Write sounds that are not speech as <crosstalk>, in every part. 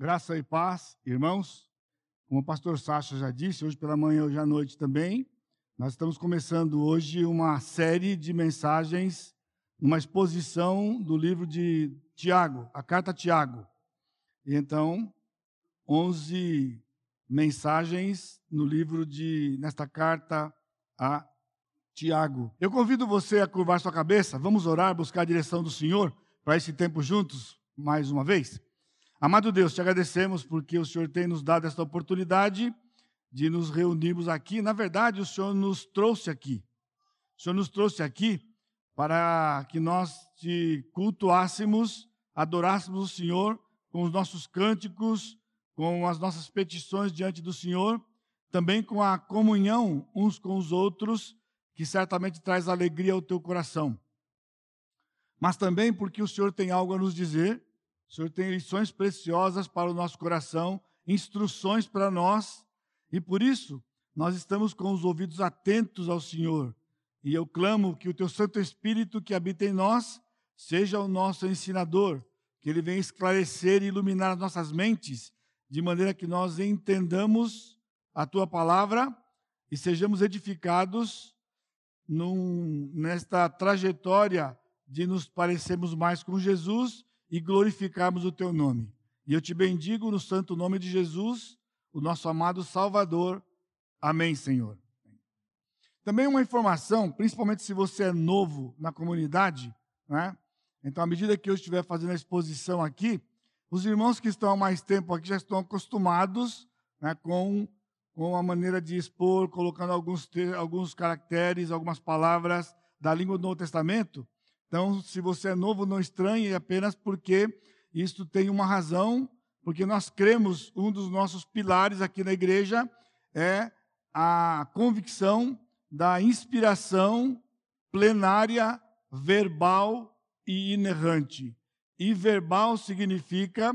Graça e paz, irmãos. Como o pastor Sacha já disse, hoje pela manhã, hoje à noite também, nós estamos começando hoje uma série de mensagens, uma exposição do livro de Tiago, a carta a Tiago. E então, 11 mensagens no livro de nesta carta a Tiago. Eu convido você a curvar sua cabeça, vamos orar, buscar a direção do Senhor para esse tempo juntos, mais uma vez. Amado Deus, te agradecemos porque o Senhor tem nos dado esta oportunidade de nos reunirmos aqui. Na verdade, o Senhor nos trouxe aqui. O Senhor nos trouxe aqui para que nós te cultuássemos, adorássemos o Senhor com os nossos cânticos, com as nossas petições diante do Senhor, também com a comunhão uns com os outros, que certamente traz alegria ao teu coração. Mas também porque o Senhor tem algo a nos dizer o Senhor tem lições preciosas para o nosso coração, instruções para nós, e por isso nós estamos com os ouvidos atentos ao Senhor. E eu clamo que o teu Santo Espírito que habita em nós seja o nosso ensinador, que ele venha esclarecer e iluminar as nossas mentes, de maneira que nós entendamos a tua palavra e sejamos edificados num, nesta trajetória de nos parecermos mais com Jesus e glorificarmos o teu nome. E eu te bendigo no santo nome de Jesus, o nosso amado Salvador. Amém, Senhor. Também uma informação, principalmente se você é novo na comunidade, né? Então, à medida que eu estiver fazendo a exposição aqui, os irmãos que estão há mais tempo aqui já estão acostumados né, com, com a maneira de expor, colocando alguns, alguns caracteres, algumas palavras da língua do Novo Testamento. Então, se você é novo, não estranhe apenas porque isto tem uma razão, porque nós cremos, um dos nossos pilares aqui na igreja é a convicção da inspiração plenária, verbal e inerrante. E verbal significa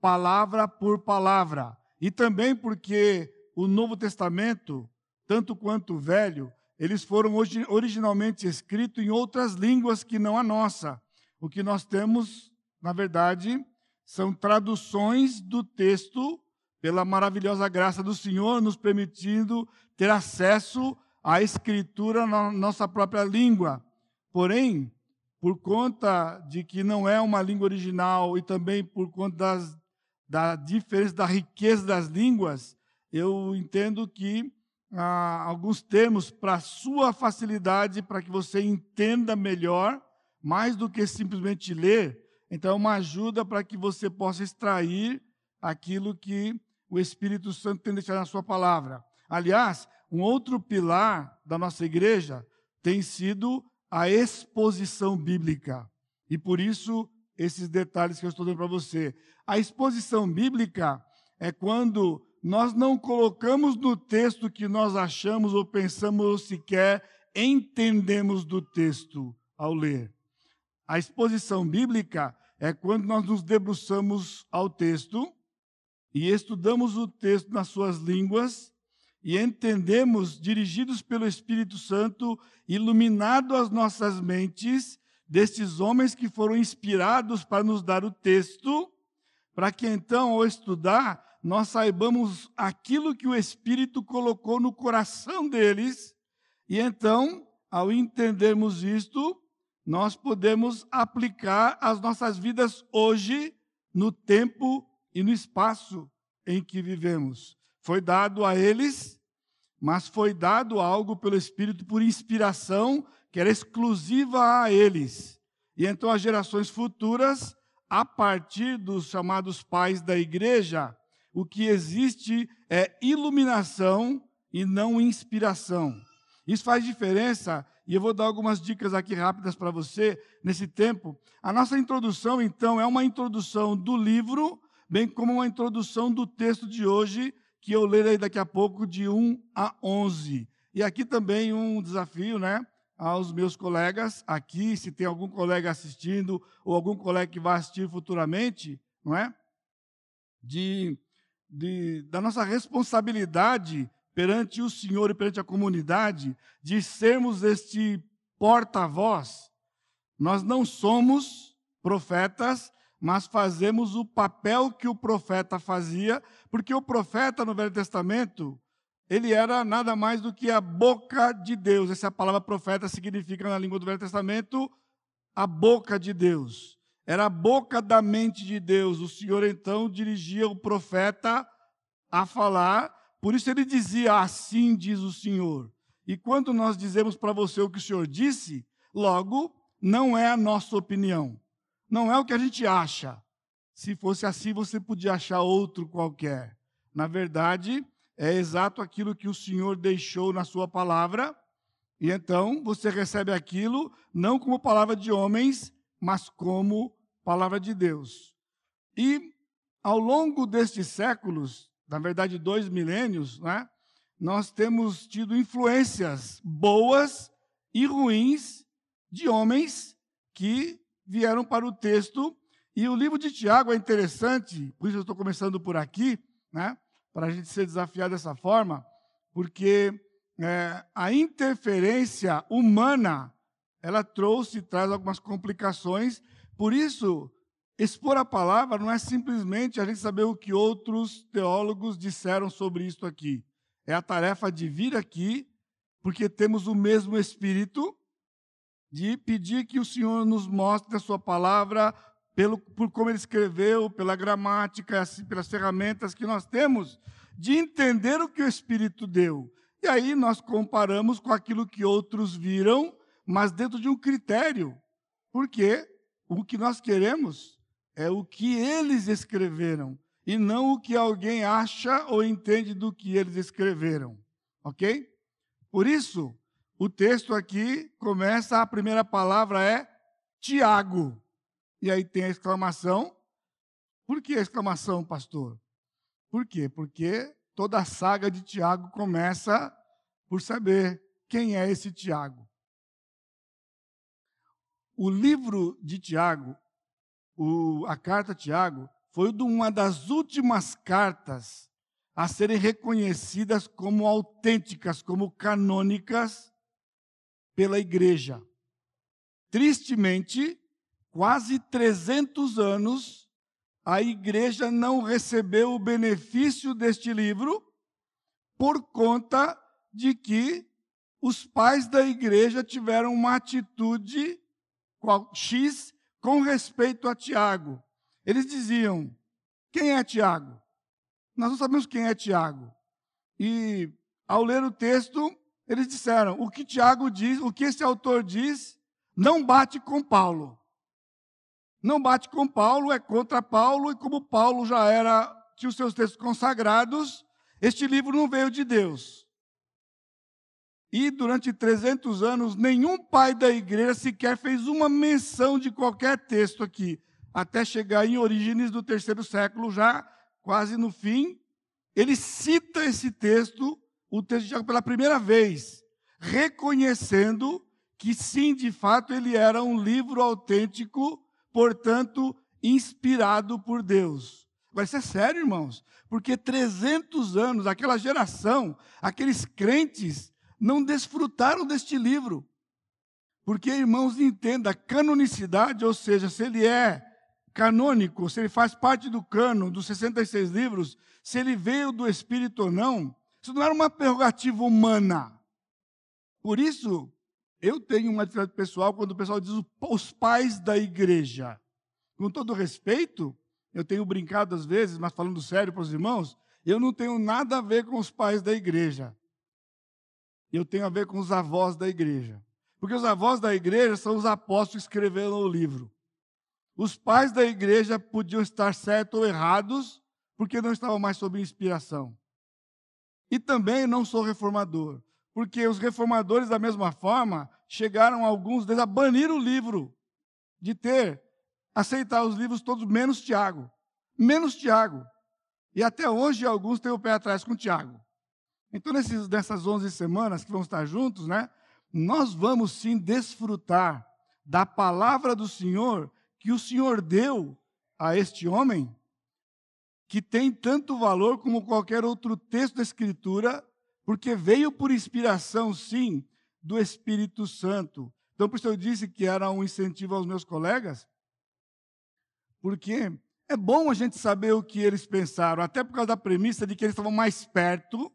palavra por palavra. E também porque o Novo Testamento, tanto quanto o Velho, eles foram originalmente escritos em outras línguas que não a nossa. O que nós temos, na verdade, são traduções do texto pela maravilhosa graça do Senhor, nos permitindo ter acesso à escritura na nossa própria língua. Porém, por conta de que não é uma língua original e também por conta das, da diferença da riqueza das línguas, eu entendo que ah, alguns termos para sua facilidade, para que você entenda melhor, mais do que simplesmente ler. Então, é uma ajuda para que você possa extrair aquilo que o Espírito Santo tem deixado na sua palavra. Aliás, um outro pilar da nossa igreja tem sido a exposição bíblica. E por isso, esses detalhes que eu estou dando para você. A exposição bíblica é quando nós não colocamos no texto que nós achamos ou pensamos ou sequer entendemos do texto ao ler. A exposição bíblica é quando nós nos debruçamos ao texto e estudamos o texto nas suas línguas e entendemos, dirigidos pelo Espírito Santo, iluminado as nossas mentes, destes homens que foram inspirados para nos dar o texto, para que então, ao estudar, nós saibamos aquilo que o Espírito colocou no coração deles, e então, ao entendermos isto, nós podemos aplicar as nossas vidas hoje, no tempo e no espaço em que vivemos. Foi dado a eles, mas foi dado algo pelo Espírito por inspiração que era exclusiva a eles. E então as gerações futuras, a partir dos chamados pais da igreja, o que existe é iluminação e não inspiração. Isso faz diferença, e eu vou dar algumas dicas aqui rápidas para você nesse tempo. A nossa introdução, então, é uma introdução do livro, bem como uma introdução do texto de hoje, que eu lerei daqui a pouco, de 1 a 11. E aqui também um desafio, né? Aos meus colegas aqui, se tem algum colega assistindo, ou algum colega que vai assistir futuramente, não é? De de, da nossa responsabilidade perante o Senhor e perante a comunidade de sermos este porta-voz. Nós não somos profetas, mas fazemos o papel que o profeta fazia, porque o profeta no Velho Testamento, ele era nada mais do que a boca de Deus. Essa palavra profeta significa na língua do Velho Testamento a boca de Deus. Era a boca da mente de Deus. O Senhor então dirigia o profeta a falar, por isso ele dizia: Assim diz o Senhor. E quando nós dizemos para você o que o Senhor disse, logo não é a nossa opinião. Não é o que a gente acha. Se fosse assim, você podia achar outro qualquer. Na verdade, é exato aquilo que o Senhor deixou na sua palavra. E então você recebe aquilo não como palavra de homens, mas como palavra de Deus. E ao longo destes séculos, na verdade dois milênios, né, nós temos tido influências boas e ruins de homens que vieram para o texto. E o livro de Tiago é interessante, por isso eu estou começando por aqui, né, para a gente ser desafiado dessa forma, porque é, a interferência humana ela trouxe, traz algumas complicações. Por isso, expor a palavra não é simplesmente a gente saber o que outros teólogos disseram sobre isso aqui. É a tarefa de vir aqui, porque temos o mesmo Espírito, de pedir que o Senhor nos mostre a sua palavra, pelo, por como ele escreveu, pela gramática, assim, pelas ferramentas que nós temos, de entender o que o Espírito deu. E aí nós comparamos com aquilo que outros viram, mas dentro de um critério. Porque o que nós queremos é o que eles escreveram, e não o que alguém acha ou entende do que eles escreveram. Ok? Por isso, o texto aqui começa, a primeira palavra é Tiago. E aí tem a exclamação. Por que a exclamação, pastor? Por quê? Porque toda a saga de Tiago começa por saber quem é esse Tiago. O livro de Tiago, o, a carta Tiago, foi uma das últimas cartas a serem reconhecidas como autênticas, como canônicas pela igreja. Tristemente, quase 300 anos, a igreja não recebeu o benefício deste livro por conta de que os pais da igreja tiveram uma atitude X com respeito a Tiago. Eles diziam: quem é Tiago? Nós não sabemos quem é Tiago. E ao ler o texto, eles disseram: o que Tiago diz, o que esse autor diz, não bate com Paulo. Não bate com Paulo, é contra Paulo, e como Paulo já era, tinha os seus textos consagrados, este livro não veio de Deus. E durante 300 anos, nenhum pai da igreja sequer fez uma menção de qualquer texto aqui, até chegar em Orígenes do terceiro século, já quase no fim. Ele cita esse texto o texto de Tiago pela primeira vez, reconhecendo que sim, de fato, ele era um livro autêntico, portanto, inspirado por Deus. Agora, isso é sério, irmãos, porque 300 anos, aquela geração, aqueles crentes, não desfrutaram deste livro. Porque, irmãos, entenda, a canonicidade, ou seja, se ele é canônico, se ele faz parte do cano dos 66 livros, se ele veio do Espírito ou não, isso não era uma prerrogativa humana. Por isso, eu tenho uma dificuldade pessoal quando o pessoal diz os pais da igreja. Com todo respeito, eu tenho brincado às vezes, mas falando sério para os irmãos, eu não tenho nada a ver com os pais da igreja. Eu tenho a ver com os avós da igreja. Porque os avós da igreja são os apóstolos que escreveram o livro. Os pais da igreja podiam estar certos ou errados, porque não estavam mais sob inspiração. E também não sou reformador, porque os reformadores, da mesma forma, chegaram alguns deles a banir o livro, de ter, aceitar os livros todos, menos Tiago. Menos Tiago. E até hoje alguns têm o pé atrás com Tiago. Então, nesses, nessas 11 semanas que vamos estar juntos, né, nós vamos sim desfrutar da palavra do Senhor que o Senhor deu a este homem que tem tanto valor como qualquer outro texto da Escritura, porque veio por inspiração, sim, do Espírito Santo. Então, por isso eu disse que era um incentivo aos meus colegas, Porque é bom a gente saber o que eles pensaram, até por causa da premissa de que eles estavam mais perto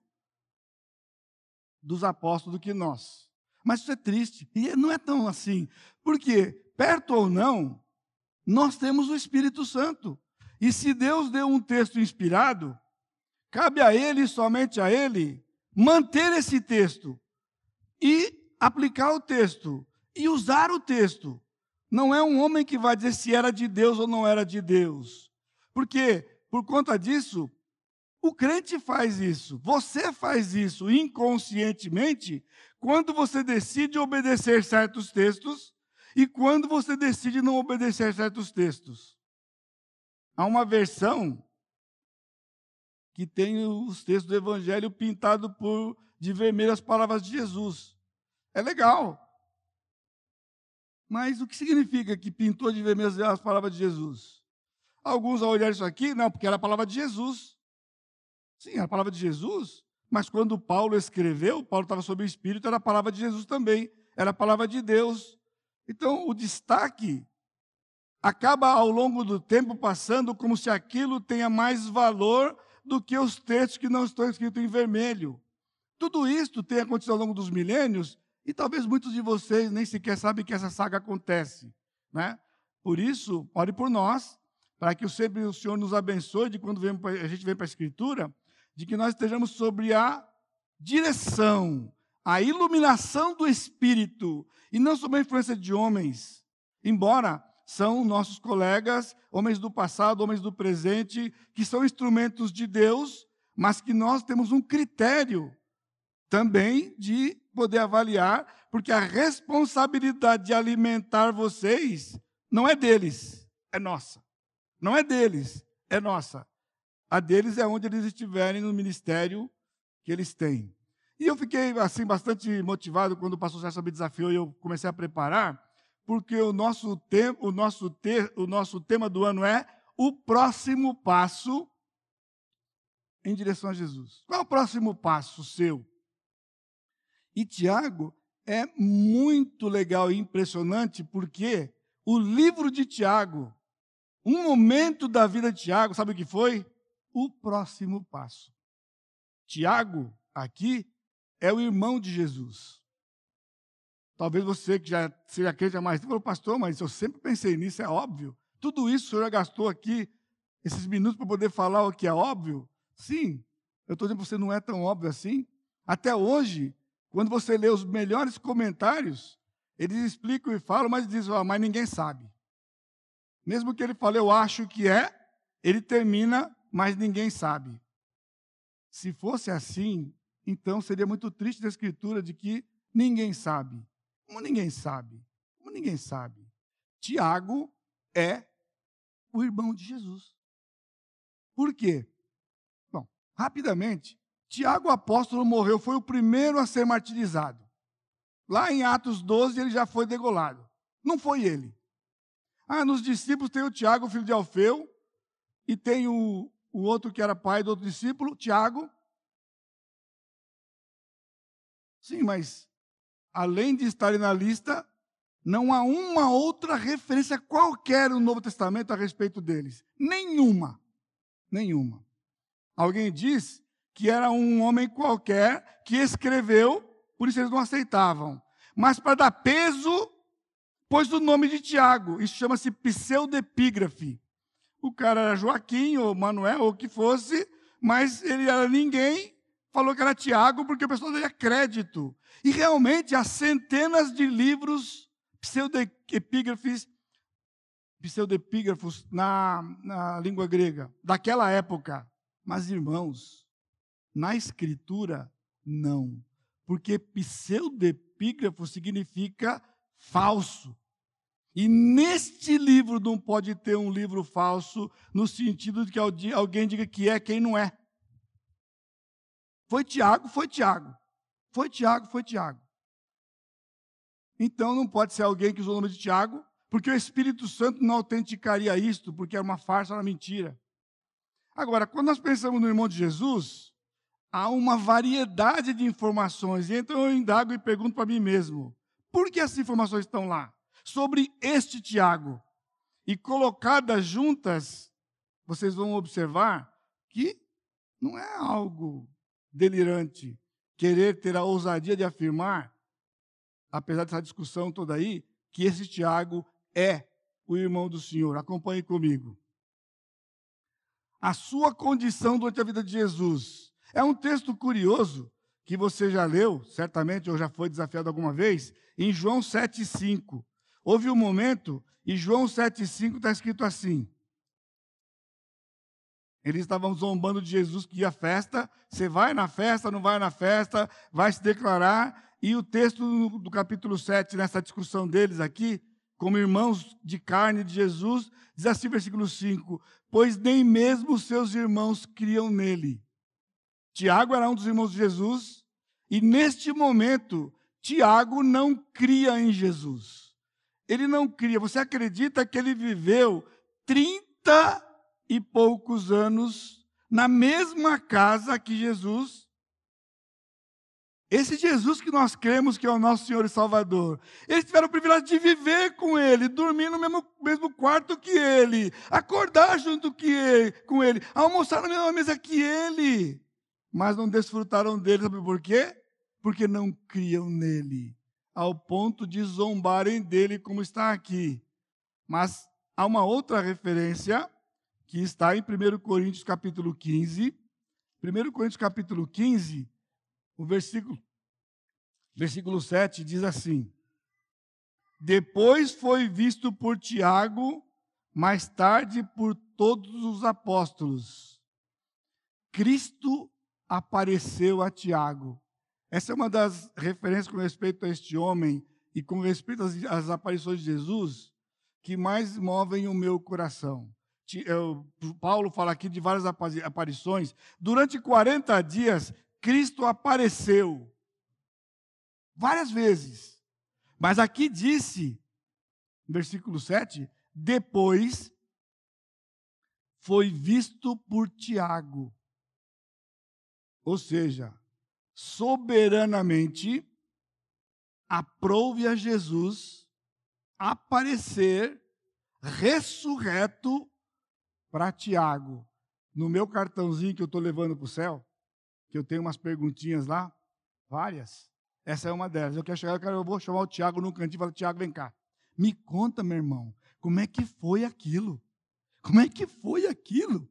dos apóstolos do que nós. Mas isso é triste, e não é tão assim. Porque, perto ou não, nós temos o Espírito Santo. E se Deus deu um texto inspirado, cabe a Ele, somente a Ele, manter esse texto e aplicar o texto e usar o texto. Não é um homem que vai dizer se era de Deus ou não era de Deus. Porque, por conta disso, o crente faz isso, você faz isso inconscientemente quando você decide obedecer certos textos e quando você decide não obedecer certos textos. Há uma versão que tem os textos do Evangelho pintado por de vermelho as palavras de Jesus. É legal. Mas o que significa que pintou de vermelho as palavras de Jesus? Alguns ao olhar isso aqui, não, porque era a palavra de Jesus. Sim, a palavra de Jesus, mas quando Paulo escreveu, Paulo estava sob o Espírito, era a palavra de Jesus também, era a palavra de Deus. Então, o destaque acaba ao longo do tempo passando como se aquilo tenha mais valor do que os textos que não estão escritos em vermelho. Tudo isso tem acontecido ao longo dos milênios e talvez muitos de vocês nem sequer sabem que essa saga acontece. Né? Por isso, ore por nós, para que sempre o Senhor nos abençoe de quando a gente vem para a Escritura, de que nós estejamos sobre a direção, a iluminação do Espírito, e não sob a influência de homens, embora são nossos colegas, homens do passado, homens do presente, que são instrumentos de Deus, mas que nós temos um critério também de poder avaliar, porque a responsabilidade de alimentar vocês não é deles, é nossa. Não é deles, é nossa. A deles é onde eles estiverem no ministério que eles têm. E eu fiquei assim bastante motivado quando o pastor César me desafiou e eu comecei a preparar, porque o nosso, te o, nosso te o nosso tema do ano é o próximo passo em direção a Jesus. Qual é o próximo passo seu? E Tiago é muito legal e impressionante porque o livro de Tiago, um momento da vida de Tiago, sabe o que foi? O próximo passo. Tiago, aqui, é o irmão de Jesus. Talvez você que já seja crente há mais tempo, falou, pastor, mas eu sempre pensei nisso, é óbvio. Tudo isso o senhor já gastou aqui, esses minutos, para poder falar o que é óbvio? Sim, eu estou dizendo que você não é tão óbvio assim. Até hoje, quando você lê os melhores comentários, eles explicam e falam, mas dizem, oh, mas ninguém sabe. Mesmo que ele fale, eu acho que é, ele termina mas ninguém sabe. Se fosse assim, então seria muito triste a escritura de que ninguém sabe. Como ninguém sabe? Como ninguém sabe? Tiago é o irmão de Jesus. Por quê? Bom, rapidamente, Tiago, apóstolo, morreu, foi o primeiro a ser martirizado. Lá em Atos 12, ele já foi degolado. Não foi ele. Ah, nos discípulos tem o Tiago, filho de Alfeu, e tem o, o outro que era pai do outro discípulo, Tiago. Sim, mas além de estarem na lista, não há uma outra referência qualquer no Novo Testamento a respeito deles. Nenhuma. Nenhuma. Alguém diz que era um homem qualquer que escreveu, por isso eles não aceitavam. Mas para dar peso, pôs o nome de Tiago. Isso chama-se pseudepígrafe. O cara era Joaquim ou Manuel ou o que fosse, mas ele era ninguém, falou que era Tiago porque o pessoal daria crédito. E realmente há centenas de livros pseudepígrafes, pseudepígrafos na, na língua grega, daquela época. Mas, irmãos, na escritura, não. Porque pseudepígrafo significa falso. E neste livro não pode ter um livro falso, no sentido de que alguém diga que é quem não é. Foi Tiago, foi Tiago. Foi Tiago, foi Tiago. Então não pode ser alguém que usou o nome de Tiago, porque o Espírito Santo não autenticaria isto, porque é uma farsa, uma mentira. Agora, quando nós pensamos no irmão de Jesus, há uma variedade de informações. Então eu indago e pergunto para mim mesmo: por que essas informações estão lá? Sobre este Tiago. e colocadas juntas, vocês vão observar que não é algo delirante querer ter a ousadia de afirmar, apesar dessa discussão toda aí, que esse Tiago é o irmão do Senhor. Acompanhe comigo. A sua condição durante a vida de Jesus. É um texto curioso que você já leu, certamente, ou já foi desafiado alguma vez, em João 7,5. Houve um momento, e João 7,5 está escrito assim: eles estavam zombando de Jesus que ia à festa. Você vai na festa, não vai na festa, vai se declarar. E o texto do capítulo 7, nessa discussão deles aqui, como irmãos de carne de Jesus, diz assim, versículo 5: Pois nem mesmo seus irmãos criam nele. Tiago era um dos irmãos de Jesus, e neste momento, Tiago não cria em Jesus. Ele não cria. Você acredita que ele viveu 30 e poucos anos na mesma casa que Jesus. Esse Jesus que nós cremos que é o nosso Senhor e Salvador. Eles tiveram o privilégio de viver com Ele, dormir no mesmo, mesmo quarto que Ele, acordar junto que ele, com Ele, almoçar na mesma mesa que Ele. Mas não desfrutaram dele, sabe por quê? Porque não criam nele, ao ponto de zombarem dele, como está aqui. Mas há uma outra referência que está em 1 Coríntios capítulo 15. 1 Coríntios capítulo 15, o versículo, versículo 7 diz assim: Depois foi visto por Tiago, mais tarde por todos os apóstolos. Cristo apareceu a Tiago. Essa é uma das referências com respeito a este homem e com respeito às, às aparições de Jesus que mais movem o meu coração. Paulo fala aqui de várias aparições. Durante 40 dias, Cristo apareceu várias vezes. Mas aqui disse, versículo 7, depois foi visto por Tiago. Ou seja, soberanamente aprouve a Jesus aparecer ressurreto para Tiago, no meu cartãozinho que eu estou levando para o céu, que eu tenho umas perguntinhas lá, várias. Essa é uma delas. Eu quero chegar, eu, quero, eu vou chamar o Tiago num cantinho e falar, Tiago, vem cá. Me conta, meu irmão, como é que foi aquilo? Como é que foi aquilo?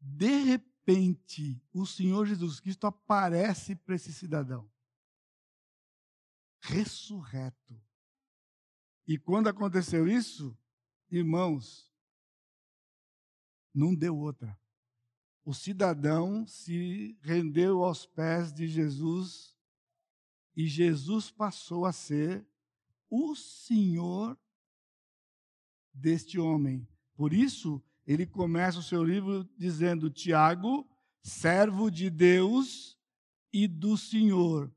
De repente, o Senhor Jesus Cristo aparece para esse cidadão. Ressurreto. E quando aconteceu isso, irmãos, não deu outra. O cidadão se rendeu aos pés de Jesus e Jesus passou a ser o Senhor deste homem. Por isso, ele começa o seu livro dizendo: Tiago, servo de Deus e do Senhor.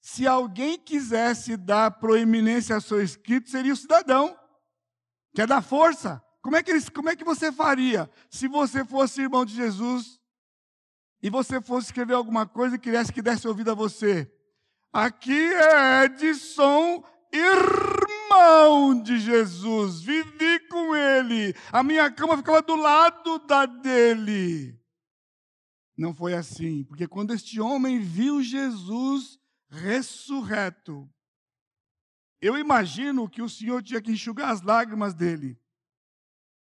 Se alguém quisesse dar proeminência ao seu escrito, seria o cidadão, que é da força. Como é, que eles, como é que você faria se você fosse irmão de Jesus e você fosse escrever alguma coisa e quisesse que desse ouvido a você? Aqui é Edson, de Jesus, vivi com ele, a minha cama ficava do lado da dele. Não foi assim, porque quando este homem viu Jesus ressurreto, eu imagino que o Senhor tinha que enxugar as lágrimas dele.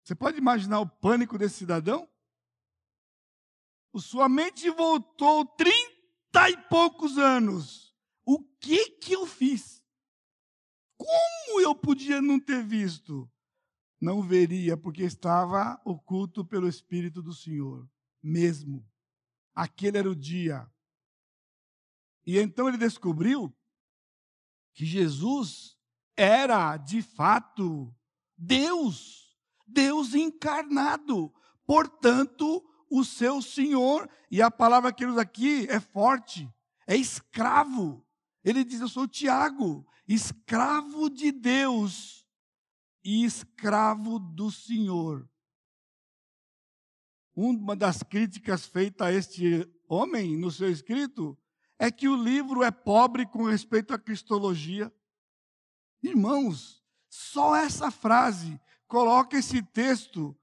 Você pode imaginar o pânico desse cidadão? Sua mente voltou trinta e poucos anos. O que que eu fiz? Como eu podia não ter visto? Não veria, porque estava oculto pelo Espírito do Senhor, mesmo. Aquele era o dia. E então ele descobriu que Jesus era, de fato, Deus. Deus encarnado. Portanto, o seu Senhor, e a palavra que ele usa aqui é forte, é escravo. Ele diz: Eu sou Tiago, escravo de Deus e escravo do Senhor. Uma das críticas feitas a este homem no seu escrito é que o livro é pobre com respeito à cristologia. Irmãos, só essa frase coloca esse texto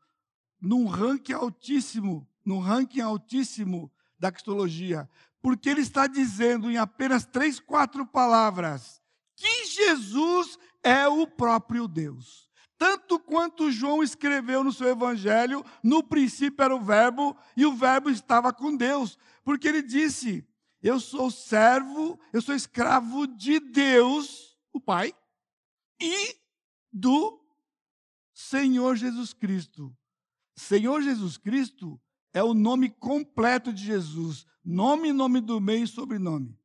num ranking altíssimo, num ranking altíssimo da cristologia, porque ele está dizendo em apenas três, quatro palavras que Jesus é o próprio Deus. Tanto quanto João escreveu no seu evangelho, no princípio era o Verbo e o Verbo estava com Deus, porque ele disse: Eu sou servo, eu sou escravo de Deus, o Pai, e do Senhor Jesus Cristo. Senhor Jesus Cristo é o nome completo de Jesus, nome, nome do meio e sobrenome.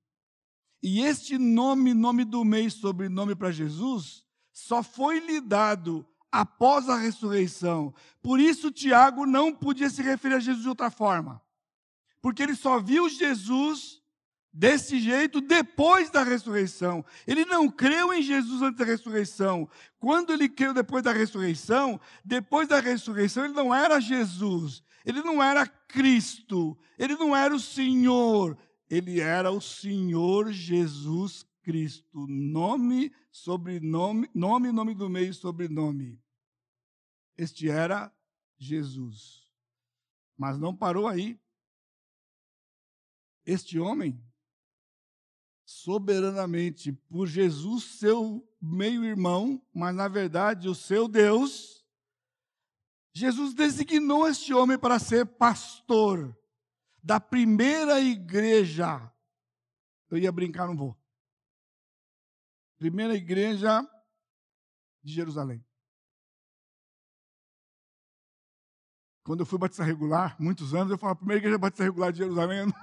E este nome, nome do meio e sobrenome para Jesus só foi lhe dado após a ressurreição. Por isso Tiago não podia se referir a Jesus de outra forma. Porque ele só viu Jesus desse jeito depois da ressurreição. Ele não creu em Jesus antes da ressurreição. Quando ele creu depois da ressurreição, depois da ressurreição ele não era Jesus, ele não era Cristo, ele não era o Senhor, ele era o Senhor Jesus Cristo. Nome, sobrenome, nome, nome do meio, sobrenome. Este era Jesus. Mas não parou aí. Este homem soberanamente por Jesus, seu meio-irmão, mas na verdade o seu Deus, Jesus designou este homem para ser pastor da primeira igreja. Eu ia brincar, não vou. Primeira igreja de Jerusalém. Quando eu fui batizar regular, muitos anos, eu falava, primeira igreja batizar regular de Jerusalém, <laughs> eu não,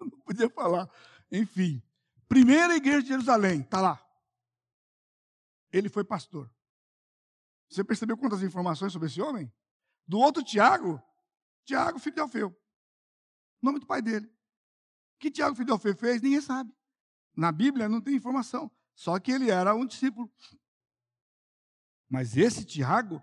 não podia falar. Enfim, Primeira igreja de Jerusalém, está lá. Ele foi pastor. Você percebeu quantas informações sobre esse homem? Do outro Tiago, Tiago, filho de Alfeu. Nome do pai dele. O que Tiago, filho de Alfeu, fez? Ninguém sabe. Na Bíblia não tem informação. Só que ele era um discípulo. Mas esse Tiago,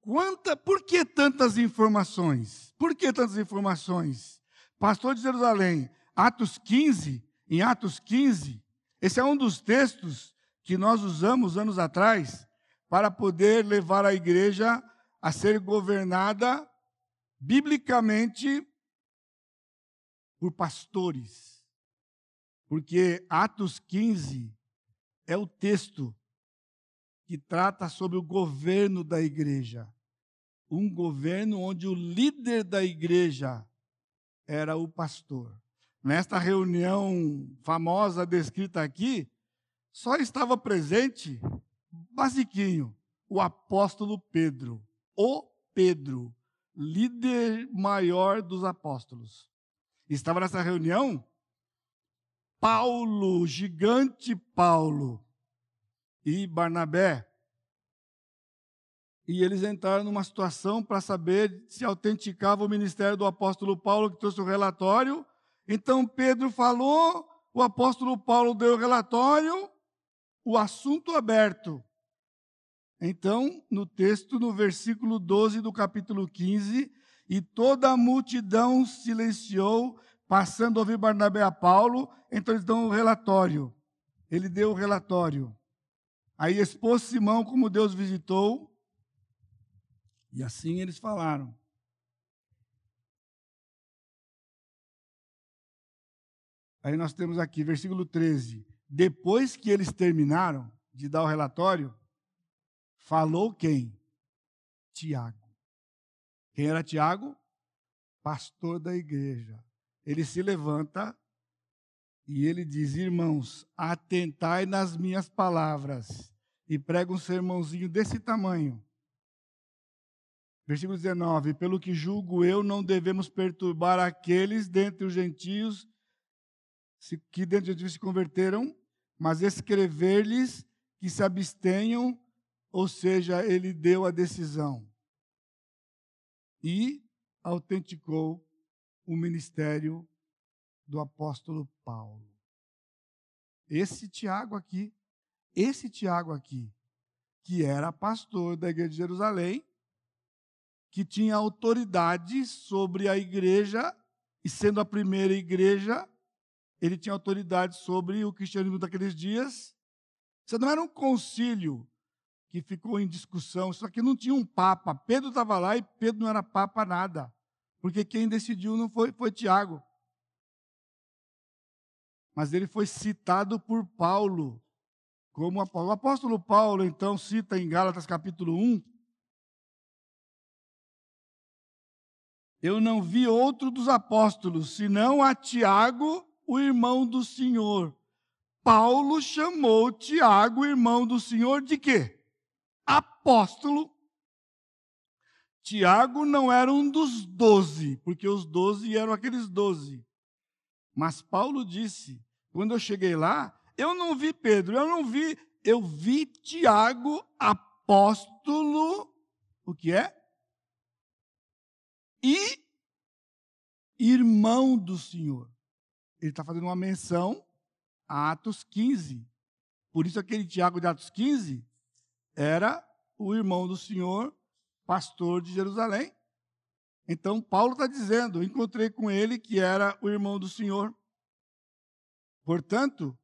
quanta, por que tantas informações? Por que tantas informações? Pastor de Jerusalém, Atos 15, em Atos 15, esse é um dos textos que nós usamos anos atrás para poder levar a igreja a ser governada biblicamente por pastores. Porque Atos 15 é o texto que trata sobre o governo da igreja. Um governo onde o líder da igreja era o pastor nesta reunião famosa descrita aqui, só estava presente, basiquinho, o apóstolo Pedro, o Pedro, líder maior dos apóstolos. Estava nessa reunião Paulo, gigante Paulo, e Barnabé. E eles entraram numa situação para saber se autenticava o ministério do apóstolo Paulo, que trouxe o relatório, então Pedro falou, o apóstolo Paulo deu o relatório, o assunto aberto. Então, no texto, no versículo 12 do capítulo 15, e toda a multidão silenciou, passando a ouvir Barnabé a Paulo, então eles dão o relatório. Ele deu o relatório. Aí expôs Simão como Deus visitou, e assim eles falaram. Aí nós temos aqui, versículo 13. Depois que eles terminaram de dar o relatório, falou quem? Tiago. Quem era Tiago? Pastor da igreja. Ele se levanta e ele diz: Irmãos, atentai nas minhas palavras. E prega um sermãozinho desse tamanho. Versículo 19: Pelo que julgo eu, não devemos perturbar aqueles dentre os gentios que dentro de Deus se converteram, mas escrever-lhes que se abstenham, ou seja, ele deu a decisão. E autenticou o ministério do apóstolo Paulo. Esse Tiago aqui, esse Tiago aqui, que era pastor da igreja de Jerusalém, que tinha autoridade sobre a igreja, e sendo a primeira igreja, ele tinha autoridade sobre o cristianismo daqueles dias. Isso não era um concílio que ficou em discussão, só que não tinha um papa. Pedro estava lá e Pedro não era papa nada, porque quem decidiu não foi, foi Tiago. Mas ele foi citado por Paulo, como apóstolo. O apóstolo Paulo, então, cita em Gálatas capítulo 1, Eu não vi outro dos apóstolos, senão a Tiago, o irmão do Senhor. Paulo chamou Tiago, irmão do Senhor, de quê? Apóstolo. Tiago não era um dos doze, porque os doze eram aqueles doze. Mas Paulo disse: quando eu cheguei lá, eu não vi Pedro, eu não vi, eu vi Tiago, apóstolo, o que é? E irmão do Senhor. Ele está fazendo uma menção a Atos 15. Por isso, aquele Tiago de Atos 15 era o irmão do Senhor, pastor de Jerusalém. Então, Paulo está dizendo: encontrei com ele que era o irmão do Senhor. Portanto,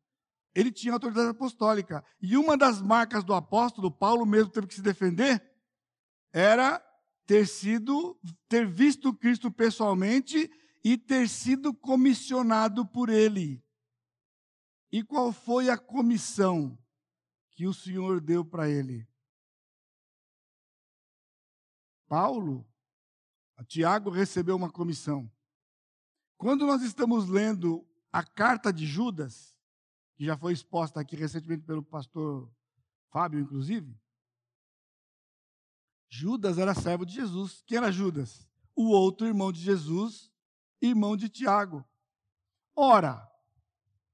ele tinha autoridade apostólica. E uma das marcas do apóstolo, Paulo mesmo teve que se defender, era ter sido, ter visto Cristo pessoalmente e ter sido comissionado por ele. E qual foi a comissão que o Senhor deu para ele? Paulo, Tiago recebeu uma comissão. Quando nós estamos lendo a carta de Judas, que já foi exposta aqui recentemente pelo pastor Fábio, inclusive, Judas era servo de Jesus. Quem era Judas? O outro irmão de Jesus, irmão de Tiago. Ora,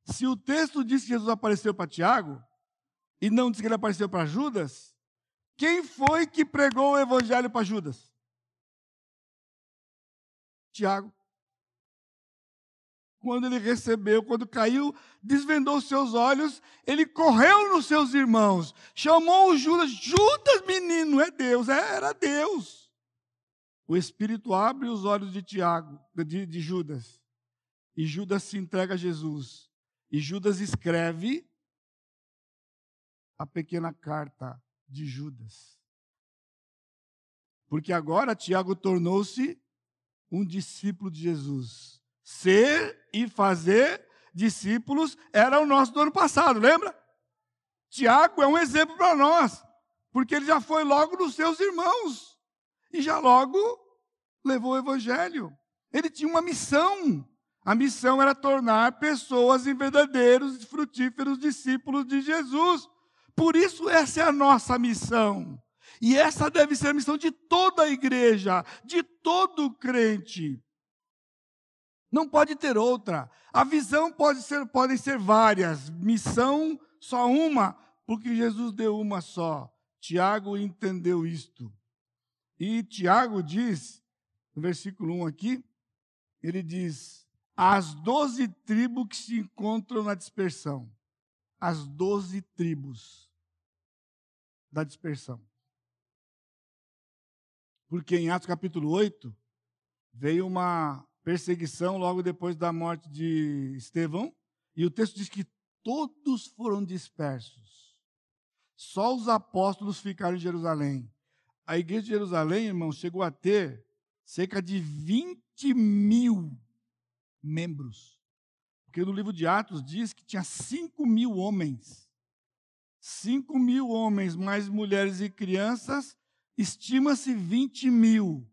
se o texto diz que Jesus apareceu para Tiago, e não diz que ele apareceu para Judas, quem foi que pregou o evangelho para Judas? Tiago. Quando ele recebeu, quando caiu, desvendou seus olhos, ele correu nos seus irmãos, chamou o Judas, Judas, menino, é Deus, é, era Deus. O Espírito abre os olhos de Tiago, de, de Judas, e Judas se entrega a Jesus. E Judas escreve a pequena carta de Judas. Porque agora Tiago tornou-se um discípulo de Jesus. Ser e fazer discípulos era o nosso do ano passado, lembra? Tiago é um exemplo para nós, porque ele já foi logo nos seus irmãos e já logo levou o evangelho. Ele tinha uma missão. A missão era tornar pessoas em verdadeiros e frutíferos discípulos de Jesus. Por isso, essa é a nossa missão. E essa deve ser a missão de toda a igreja, de todo crente. Não pode ter outra. A visão pode ser, podem ser várias, missão só uma, porque Jesus deu uma só. Tiago entendeu isto. E Tiago diz, no versículo 1 aqui, ele diz: as doze tribos que se encontram na dispersão. As doze tribos da dispersão. Porque em Atos capítulo 8, veio uma perseguição logo depois da morte de Estevão, e o texto diz que todos foram dispersos. Só os apóstolos ficaram em Jerusalém. A igreja de Jerusalém, irmão, chegou a ter cerca de 20 mil membros. Porque no livro de Atos diz que tinha 5 mil homens. 5 mil homens, mais mulheres e crianças, estima-se 20 mil.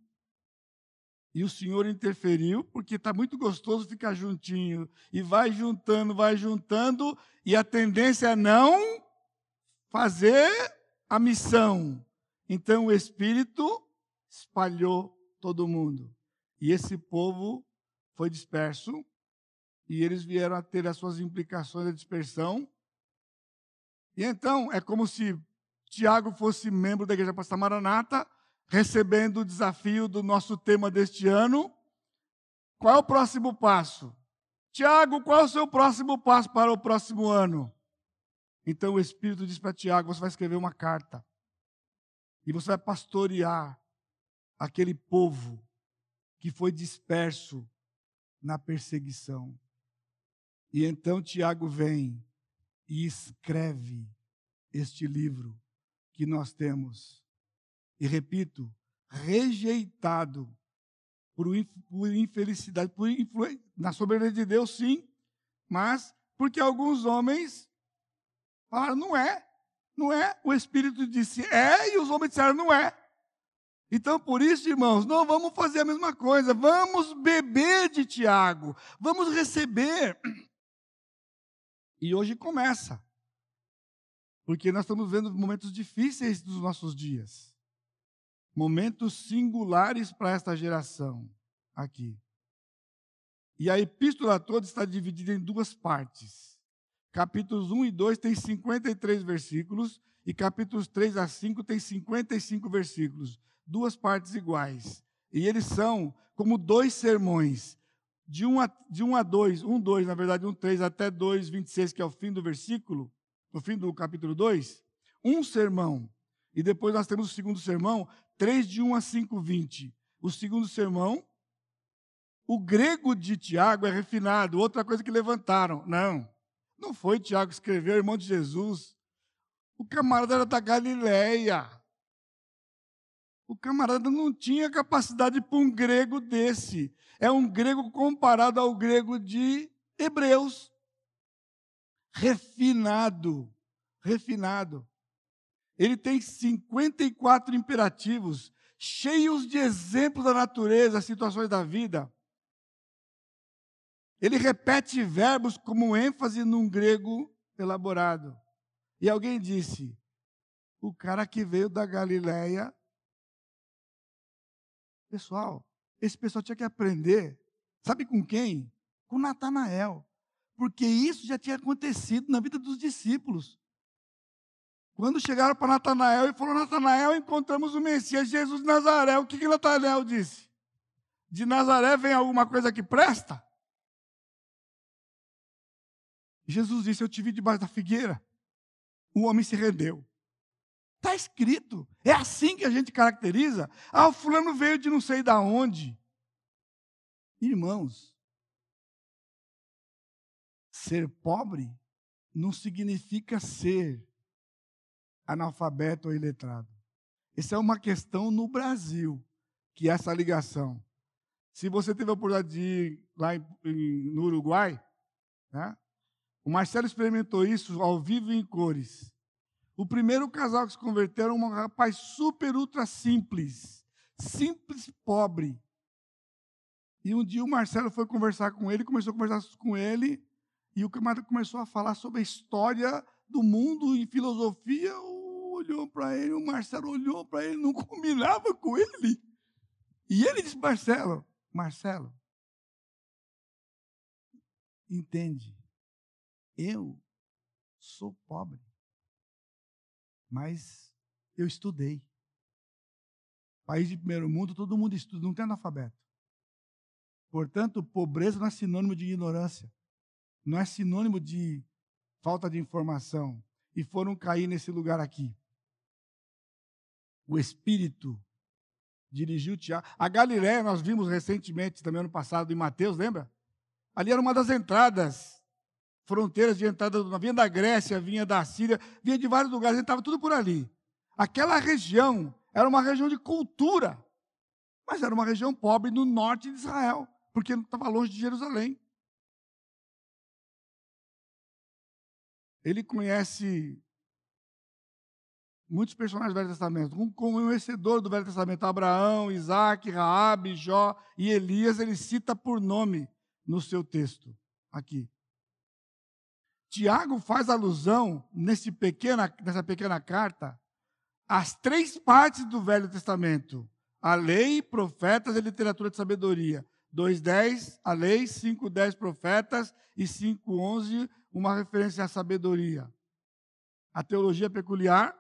E o Senhor interferiu, porque está muito gostoso ficar juntinho. E vai juntando, vai juntando, e a tendência é não fazer a missão. Então o Espírito espalhou todo mundo. E esse povo foi disperso e eles vieram a ter as suas implicações da dispersão. E então é como se Tiago fosse membro da Igreja Pastor Maranata, recebendo o desafio do nosso tema deste ano. Qual é o próximo passo? Tiago, qual é o seu próximo passo para o próximo ano? Então o Espírito diz para Tiago: você vai escrever uma carta. E você vai pastorear aquele povo que foi disperso na perseguição. E então Tiago vem e escreve este livro, que nós temos. E repito, rejeitado por, infelicidade, por na soberania de Deus, sim, mas porque alguns homens falaram, não é, não é. O Espírito disse, é, e os homens disseram, não é. Então, por isso, irmãos, não vamos fazer a mesma coisa, vamos beber de Tiago, vamos receber. E hoje começa, porque nós estamos vendo momentos difíceis dos nossos dias, momentos singulares para esta geração aqui. E a epístola toda está dividida em duas partes. Capítulos 1 e 2 tem 53 versículos, e capítulos 3 a 5 tem 55 versículos duas partes iguais. E eles são como dois sermões, de 1 a, de um a 2, 1, 2, na verdade, 1, 3 até 2, 26, que é o fim do versículo, no fim do capítulo 2, um sermão. E depois nós temos o segundo sermão, 3 de 1 a 5, 20. O segundo sermão, o grego de Tiago é refinado, outra coisa que levantaram. Não, não foi Tiago que escreveu, irmão de Jesus. O camarada era da Galileia. O camarada não tinha capacidade para um grego desse. É um grego comparado ao grego de Hebreus. Refinado. Refinado. Ele tem 54 imperativos, cheios de exemplos da natureza, situações da vida. Ele repete verbos como ênfase num grego elaborado. E alguém disse: o cara que veio da Galileia Pessoal, esse pessoal tinha que aprender. Sabe com quem? Com Natanael. Porque isso já tinha acontecido na vida dos discípulos. Quando chegaram para Natanael e falou: Natanael, encontramos o Messias, Jesus de Nazaré. O que, que Natanael disse? De Nazaré vem alguma coisa que presta? Jesus disse: Eu te vi debaixo da figueira. O homem se rendeu. Está escrito. É assim que a gente caracteriza. Ah, o fulano veio de não sei da onde. Irmãos, ser pobre não significa ser analfabeto ou iletrado. Essa é uma questão no Brasil, que é essa ligação. Se você teve a oportunidade de ir lá em, em, no Uruguai, né? o Marcelo experimentou isso ao vivo em cores. O primeiro casal que se converteu era um rapaz super ultra simples, simples, pobre. E um dia o Marcelo foi conversar com ele, começou a conversar com ele, e o camarada começou a falar sobre a história do mundo e filosofia. Olhou para ele, o Marcelo olhou para ele, não <laughs> combinava com ele. E ele disse: Marcelo, Marcelo, entende, eu sou pobre mas eu estudei. País de primeiro mundo, todo mundo estuda, não tem analfabeto. Portanto, pobreza não é sinônimo de ignorância, não é sinônimo de falta de informação. E foram cair nesse lugar aqui. O Espírito dirigiu Tiago. A Galiléia, nós vimos recentemente, também ano passado, em Mateus, lembra? Ali era uma das entradas fronteiras de entrada, vinha da Grécia, vinha da Síria, vinha de vários lugares, estava tudo por ali. Aquela região era uma região de cultura, mas era uma região pobre no norte de Israel, porque não estava longe de Jerusalém. Ele conhece muitos personagens do Velho Testamento, como conhecedor do Velho Testamento, Abraão, Isaac, Raabe, Jó e Elias, ele cita por nome no seu texto aqui. Tiago faz alusão nesse pequena, nessa pequena carta às três partes do Velho Testamento: a lei, profetas e literatura de sabedoria. 2:10 a lei, 5:10 profetas e 5:11 uma referência à sabedoria. A teologia peculiar,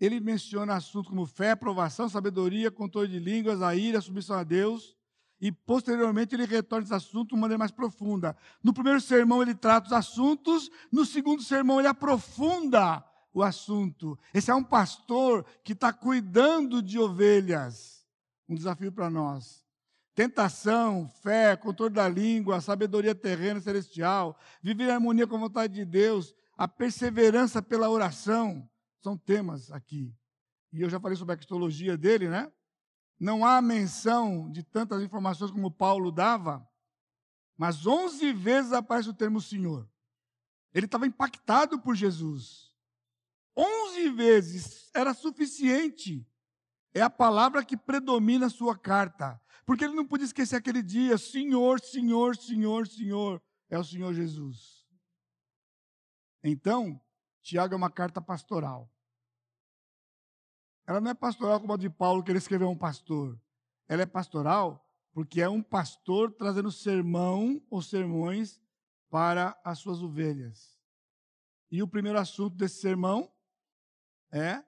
ele menciona assuntos como fé, aprovação, sabedoria, controle de línguas, a ira, submissão a Deus, e posteriormente ele retorna esse assunto de uma maneira mais profunda. No primeiro sermão ele trata os assuntos, no segundo sermão ele aprofunda o assunto. Esse é um pastor que está cuidando de ovelhas. Um desafio para nós. Tentação, fé, controle da língua, sabedoria terrena celestial, viver em harmonia com a vontade de Deus, a perseverança pela oração. são temas aqui. E eu já falei sobre a cristologia dele, né? Não há menção de tantas informações como Paulo dava, mas 11 vezes aparece o termo Senhor. Ele estava impactado por Jesus. 11 vezes era suficiente. É a palavra que predomina a sua carta. Porque ele não podia esquecer aquele dia: Senhor, Senhor, Senhor, Senhor. É o Senhor Jesus. Então, Tiago é uma carta pastoral. Ela não é pastoral como a de Paulo, que ele escreveu um pastor. Ela é pastoral porque é um pastor trazendo sermão ou sermões para as suas ovelhas. E o primeiro assunto desse sermão é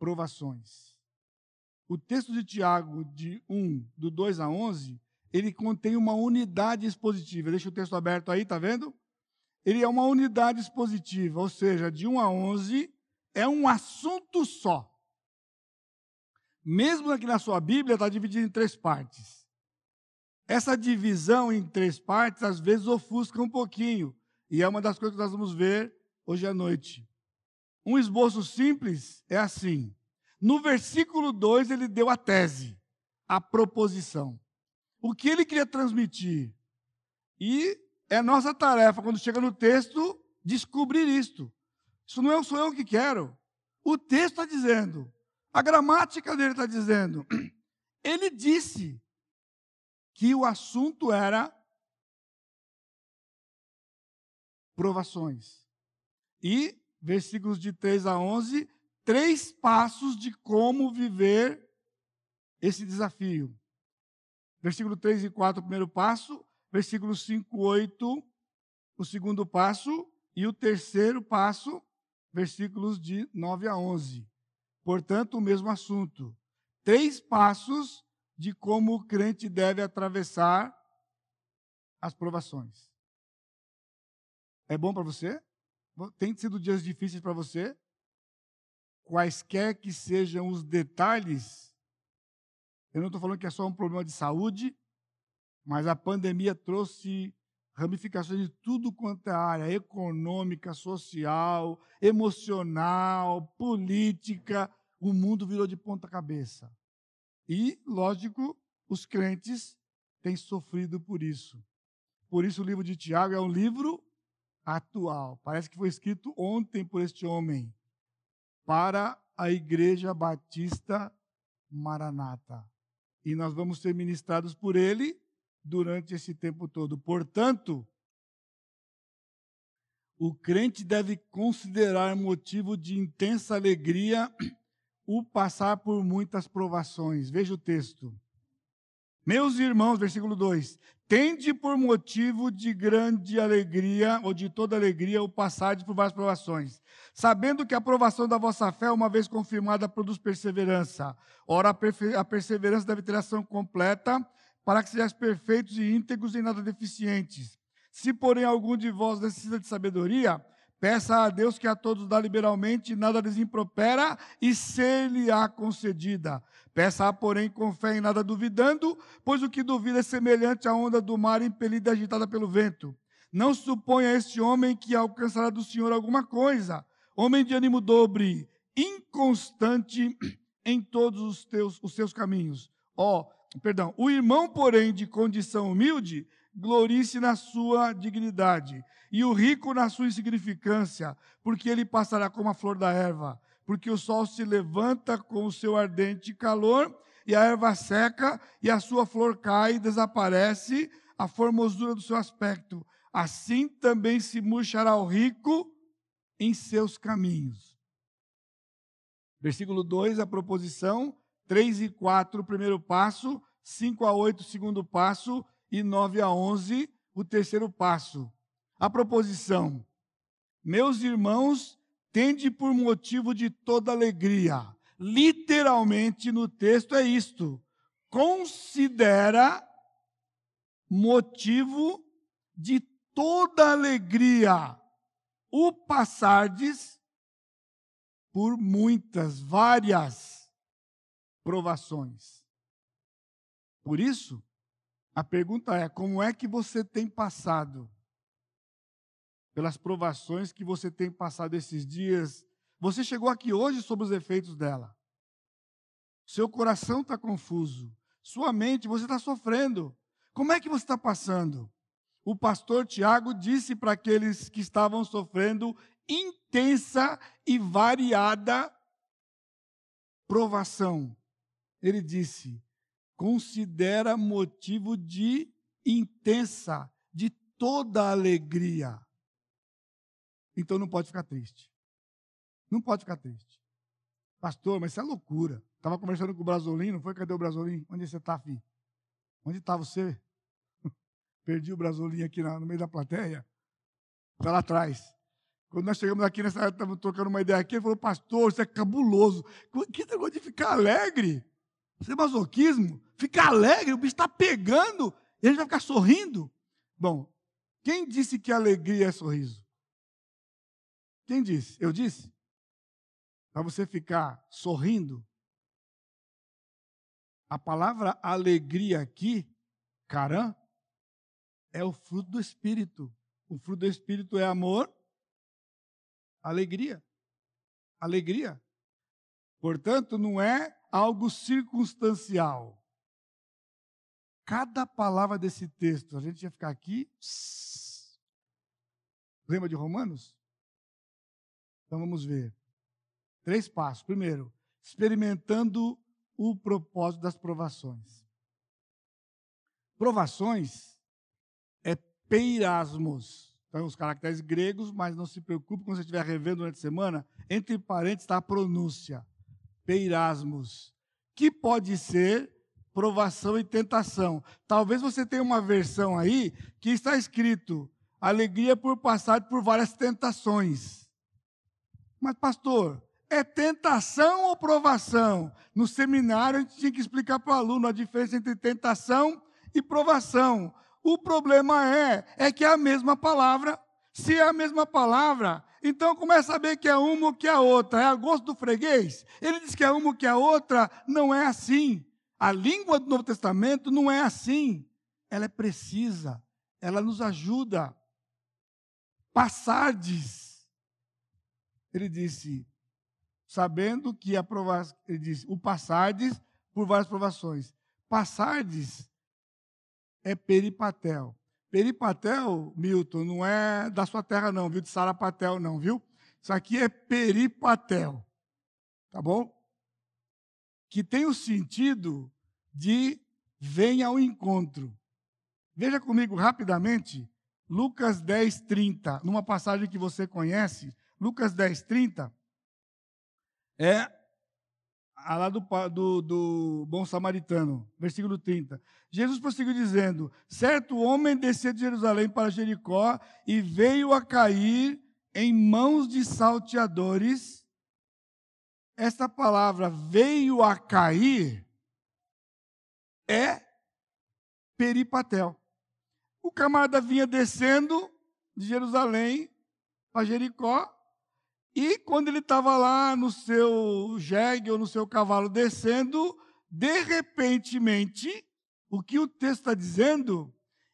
provações. O texto de Tiago, de 1, do 2 a 11, ele contém uma unidade expositiva. Deixa o texto aberto aí, tá vendo? Ele é uma unidade expositiva, ou seja, de 1 a 11 é um assunto só. Mesmo aqui na sua Bíblia, está dividido em três partes. Essa divisão em três partes, às vezes, ofusca um pouquinho. E é uma das coisas que nós vamos ver hoje à noite. Um esboço simples é assim. No versículo 2, ele deu a tese, a proposição. O que ele queria transmitir. E é nossa tarefa, quando chega no texto, descobrir isto. Isso não é sou eu que quero. O texto está dizendo. A gramática dele está dizendo. <clears throat> Ele disse que o assunto era provações. E, versículos de 3 a 11, três passos de como viver esse desafio. Versículo 3 e 4, o primeiro passo. Versículo 5, 8, o segundo passo. E o terceiro passo, versículos de 9 a 11. Portanto, o mesmo assunto. Três passos de como o crente deve atravessar as provações. É bom para você? Tem sido dias difíceis para você? Quaisquer que sejam os detalhes, eu não estou falando que é só um problema de saúde, mas a pandemia trouxe ramificações de tudo quanto é área econômica, social, emocional, política. O mundo virou de ponta cabeça. E, lógico, os crentes têm sofrido por isso. Por isso, o livro de Tiago é um livro atual. Parece que foi escrito ontem por este homem para a Igreja Batista Maranata. E nós vamos ser ministrados por ele durante esse tempo todo. Portanto, o crente deve considerar motivo de intensa alegria o passar por muitas provações. Veja o texto. Meus irmãos, versículo 2: Tende por motivo de grande alegria, ou de toda alegria, o passar por várias provações, sabendo que a aprovação da vossa fé, uma vez confirmada, produz perseverança. Ora, a perseverança deve ter ação completa, para que sejais perfeitos e íntegros em nada deficientes. Se, porém, algum de vós necessita de sabedoria, peça a Deus que a todos dá liberalmente, nada lhes impropera e ser-lhe-á concedida. Peça-a, porém, com fé e nada duvidando, pois o que duvida é semelhante à onda do mar impelida e agitada pelo vento. Não suponha este homem que alcançará do Senhor alguma coisa. Homem de ânimo dobre, inconstante em todos os, teus, os seus caminhos. Ó, oh, perdão, o irmão, porém, de condição humilde, glorie-se na sua dignidade, e o rico na sua insignificância, porque ele passará como a flor da erva, porque o sol se levanta com o seu ardente calor, e a erva seca, e a sua flor cai e desaparece a formosura do seu aspecto. Assim também se murchará o rico em seus caminhos. Versículo 2, a proposição 3 e 4, o primeiro passo, 5 a 8, o segundo passo, e 9 a 11, o terceiro passo. A proposição: Meus irmãos, tende por motivo de toda alegria. Literalmente no texto é isto. Considera motivo de toda alegria o passardes por muitas, várias provações. Por isso, a pergunta é: como é que você tem passado pelas provações que você tem passado esses dias Você chegou aqui hoje sob os efeitos dela. Seu coração está confuso. Sua mente, você está sofrendo. Como é que você está passando? O pastor Tiago disse para aqueles que estavam sofrendo intensa e variada provação. Ele disse: considera motivo de intensa, de toda alegria. Então não pode ficar triste. Não pode ficar triste. Pastor, mas isso é loucura. Estava conversando com o Brasolim, não foi? Cadê o Brasolim? Onde você está, filho? Onde está você? <laughs> Perdi o Brasolim aqui no meio da plateia. Está lá atrás. Quando nós chegamos aqui nessa área, estávamos trocando uma ideia aqui, ele falou, pastor, isso é cabuloso. Que negócio de ficar alegre? Isso é masoquismo? Ficar alegre, o bicho está pegando, e vai ficar sorrindo. Bom, quem disse que alegria é sorriso? Quem disse? Eu disse? Para você ficar sorrindo. A palavra alegria aqui, carã, é o fruto do Espírito. O fruto do Espírito é amor, alegria. Alegria. Portanto, não é algo circunstancial. Cada palavra desse texto, a gente ia ficar aqui. Lembra de Romanos? Então vamos ver. Três passos. Primeiro, experimentando o propósito das provações. Provações é peirasmos então, os caracteres gregos, mas não se preocupe quando você estiver revendo durante a semana, entre parênteses está a pronúncia, peirasmos, que pode ser provação e tentação. Talvez você tenha uma versão aí que está escrito alegria por passar por várias tentações. Mas, pastor, é tentação ou provação? No seminário, a gente tinha que explicar para o aluno a diferença entre tentação e provação. O problema é, é que é a mesma palavra. Se é a mesma palavra, então como é saber que é uma ou que é a outra? É a gosto do freguês? Ele diz que é uma ou que é a outra, não é assim. A língua do Novo Testamento não é assim. Ela é precisa, ela nos ajuda. Passardes. Ele disse, sabendo que a provação, ele disse, o passardes por várias provações. Passardes é peripatel. Peripatel, Milton, não é da sua terra, não, viu? De Sarapatel, não, viu? Isso aqui é peripatel. Tá bom? Que tem o sentido de venha ao encontro. Veja comigo rapidamente, Lucas 10, 30, numa passagem que você conhece, Lucas 10, 30, é a lá do, do, do bom samaritano, versículo 30. Jesus prosseguiu dizendo: Certo homem descia de Jerusalém para Jericó e veio a cair em mãos de salteadores. Esta palavra veio a cair é peripatel. O camarada vinha descendo de Jerusalém para Jericó e quando ele estava lá no seu jegue ou no seu cavalo descendo, de repentemente, o que o texto está dizendo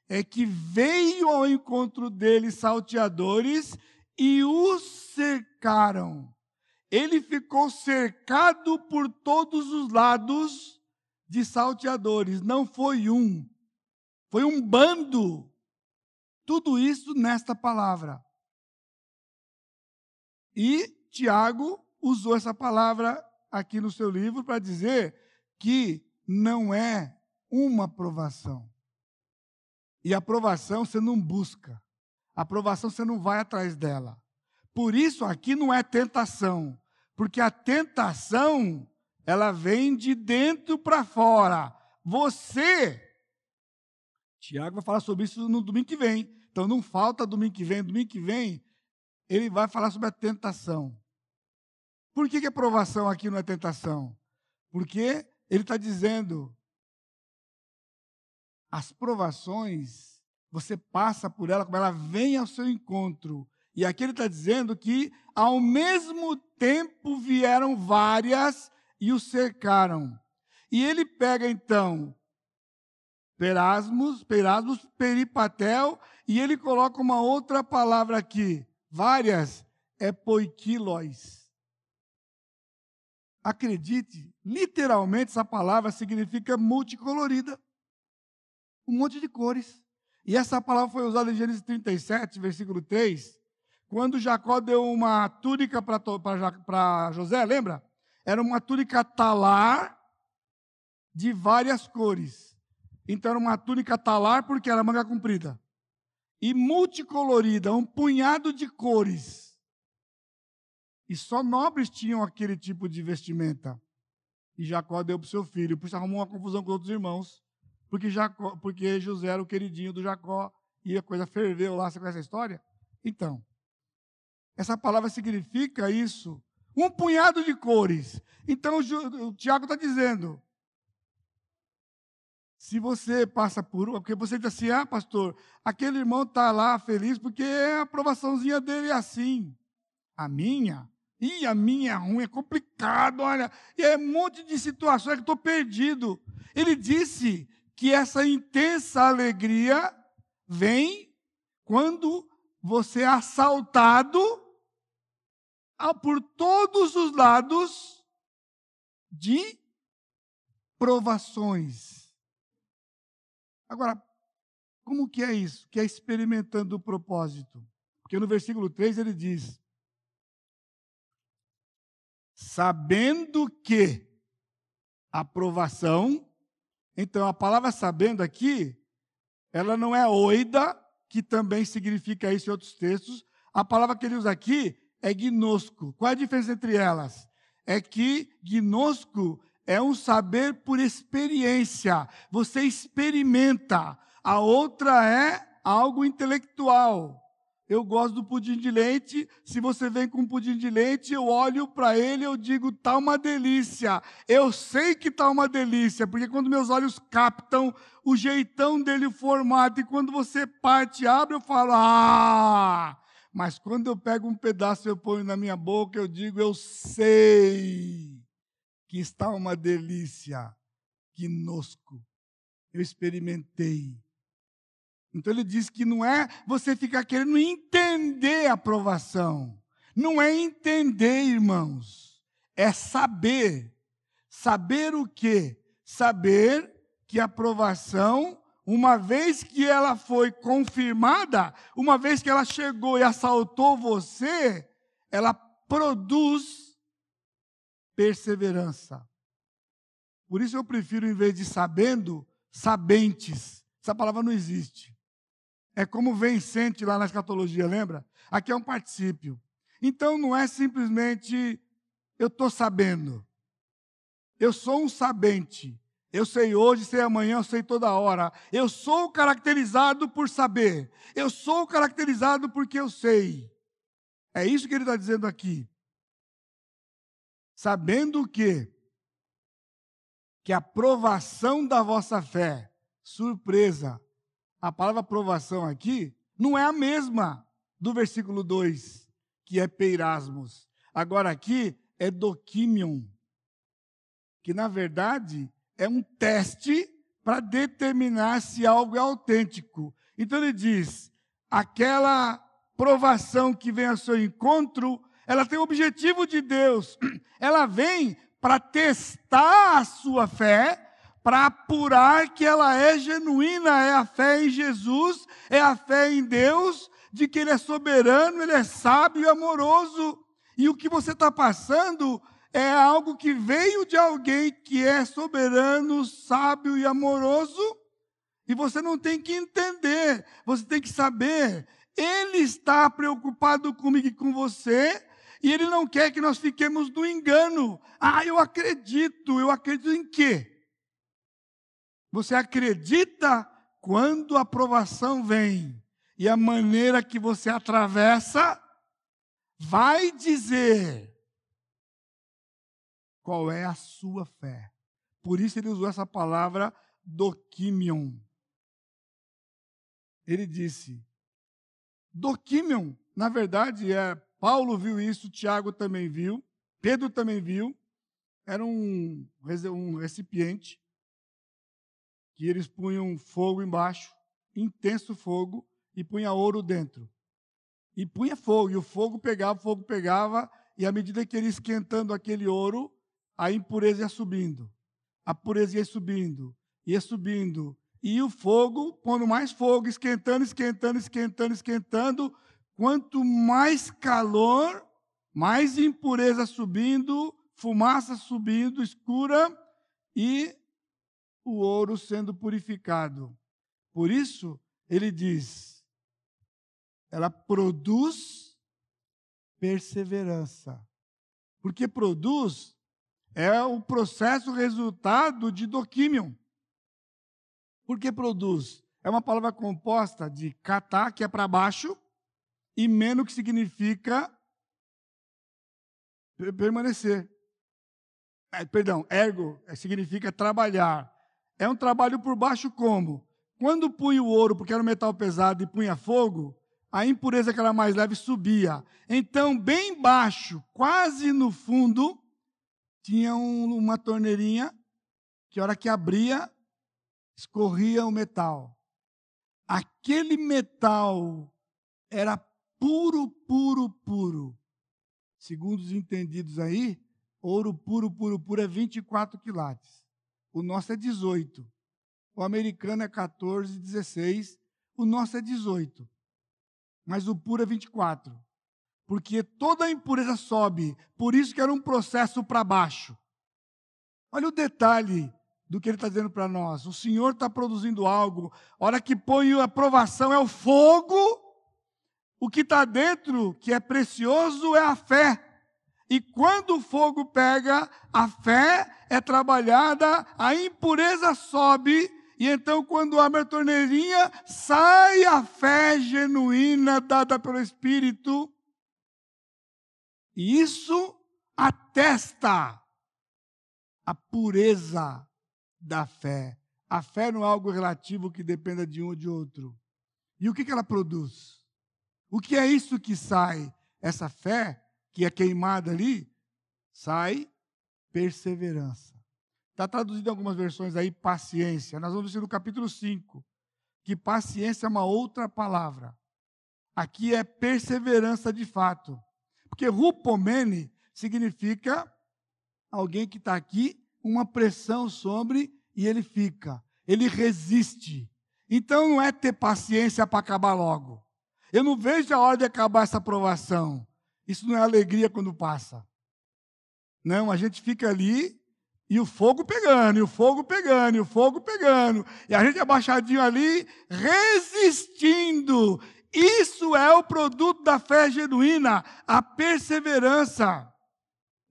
é que veio ao encontro dele salteadores e o cercaram. Ele ficou cercado por todos os lados de salteadores. Não foi um, foi um bando. Tudo isso nesta palavra. E Tiago usou essa palavra aqui no seu livro para dizer que não é uma aprovação. E aprovação você não busca. Aprovação você não vai atrás dela. Por isso aqui não é tentação, porque a tentação ela vem de dentro para fora. Você Tiago vai falar sobre isso no domingo que vem. Então não falta domingo que vem, domingo que vem ele vai falar sobre a tentação. Por que, que a provação aqui não é tentação? Porque ele está dizendo: as provações, você passa por ela como ela vem ao seu encontro. E aqui ele está dizendo que, ao mesmo tempo, vieram várias e o cercaram. E ele pega então Perasmus, Perasmus, Peripatel, e ele coloca uma outra palavra aqui, várias, é acredite, literalmente essa palavra significa multicolorida. Um monte de cores. E essa palavra foi usada em Gênesis 37, versículo 3, quando Jacó deu uma túnica para José, lembra? Era uma túnica talar de várias cores. Então era uma túnica talar porque era manga comprida. E multicolorida, um punhado de cores. E só nobres tinham aquele tipo de vestimenta. E Jacó deu para o seu filho. Por isso arrumou uma confusão com outros irmãos. Porque, Jacó, porque José era o queridinho do Jacó. E a coisa ferveu lá. Você conhece a história? Então, essa palavra significa isso. Um punhado de cores. Então, o Tiago está dizendo: se você passa por uma, porque você diz assim, ah, pastor, aquele irmão está lá feliz porque a aprovaçãozinha dele é assim. A minha Ih, a minha é ruim, é complicado, olha. E é um monte de situações que estou perdido. Ele disse que essa intensa alegria vem quando você é assaltado por todos os lados de provações. Agora, como que é isso? Que é experimentando o propósito. Porque no versículo 3 ele diz: sabendo que aprovação. Então, a palavra sabendo aqui, ela não é oida, que também significa isso em outros textos. A palavra que ele usa aqui é gnosco. Qual é a diferença entre elas? É que gnosco é um saber por experiência. Você experimenta. A outra é algo intelectual. Eu gosto do pudim de leite. Se você vem com um pudim de leite, eu olho para ele e eu digo, tá uma delícia. Eu sei que tá uma delícia, porque quando meus olhos captam o jeitão dele, o formato, e quando você parte, abre, eu falo, ah! Mas quando eu pego um pedaço e eu ponho na minha boca, eu digo, eu sei que está uma delícia, que nosco. Eu experimentei. Então ele diz que não é você ficar querendo entender a aprovação. Não é entender, irmãos. É saber. Saber o quê? Saber que a aprovação, uma vez que ela foi confirmada, uma vez que ela chegou e assaltou você, ela produz perseverança. Por isso eu prefiro, em vez de sabendo, sabentes. Essa palavra não existe. É como vencente lá na escatologia, lembra? Aqui é um particípio. Então não é simplesmente eu estou sabendo. Eu sou um sabente. Eu sei hoje, sei amanhã, eu sei toda hora. Eu sou caracterizado por saber. Eu sou caracterizado porque eu sei. É isso que ele está dizendo aqui. Sabendo o quê? Que a provação da vossa fé, surpresa, a palavra aprovação aqui não é a mesma do versículo 2, que é peirasmos. Agora aqui é doquimion, que na verdade é um teste para determinar se algo é autêntico. Então ele diz: aquela provação que vem ao seu encontro, ela tem o objetivo de Deus. <clears throat> Ela vem para testar a sua fé para apurar que ela é genuína, é a fé em Jesus, é a fé em Deus, de que Ele é soberano, Ele é sábio e amoroso. E o que você está passando é algo que veio de alguém que é soberano, sábio e amoroso, e você não tem que entender, você tem que saber. Ele está preocupado comigo e com você, e ele não quer que nós fiquemos no engano. Ah, eu acredito, eu acredito em quê? Você acredita quando a aprovação vem e a maneira que você atravessa vai dizer qual é a sua fé. Por isso ele usou essa palavra doquimion. Ele disse: doquimion, na verdade, é Paulo viu isso, Tiago também viu, Pedro também viu. Era um, um recipiente que eles punham fogo embaixo, intenso fogo, e punha ouro dentro. E punha fogo, e o fogo pegava, o fogo pegava, e à medida que ele esquentando aquele ouro, a impureza ia subindo. A pureza ia subindo, ia subindo. E o fogo, pondo mais fogo, esquentando, esquentando, esquentando, esquentando. Quanto mais calor, mais impureza subindo, fumaça subindo, escura, e o ouro sendo purificado. Por isso, ele diz: ela produz perseverança. Porque produz é o processo resultado de doquimion. Por que produz? É uma palavra composta de catar, que é para baixo, e menos, que significa permanecer. É, perdão, ergo é, significa trabalhar. É um trabalho por baixo como? Quando punha o ouro, porque era um metal pesado, e punha fogo, a impureza que era mais leve subia. Então, bem baixo, quase no fundo, tinha um, uma torneirinha que, a hora que abria, escorria o metal. Aquele metal era puro, puro, puro. Segundo os entendidos aí, ouro puro, puro, puro é 24 quilates. O nosso é 18. O americano é 14, 16. O nosso é 18. Mas o puro é 24. Porque toda a impureza sobe. Por isso que era um processo para baixo. Olha o detalhe do que ele está dizendo para nós. O Senhor está produzindo algo. A hora que põe a provação é o fogo. O que está dentro, que é precioso, é a fé. E quando o fogo pega, a fé é trabalhada, a impureza sobe, e então, quando abre a torneirinha, sai a fé genuína dada pelo Espírito. E isso atesta a pureza da fé. A fé não é algo relativo que dependa de um ou de outro. E o que, ela produz? O que é isso que sai? Essa fé que é queimada ali, sai perseverança. Está traduzido em algumas versões aí, paciência. Nós vamos ver no capítulo 5, que paciência é uma outra palavra. Aqui é perseverança de fato. Porque rupomene significa alguém que está aqui, uma pressão sobre e ele fica. Ele resiste. Então não é ter paciência para acabar logo. Eu não vejo a hora de acabar essa aprovação. Isso não é alegria quando passa. Não, a gente fica ali e o fogo pegando, e o fogo pegando, e o fogo pegando. E a gente abaixadinho ali, resistindo. Isso é o produto da fé genuína, a perseverança.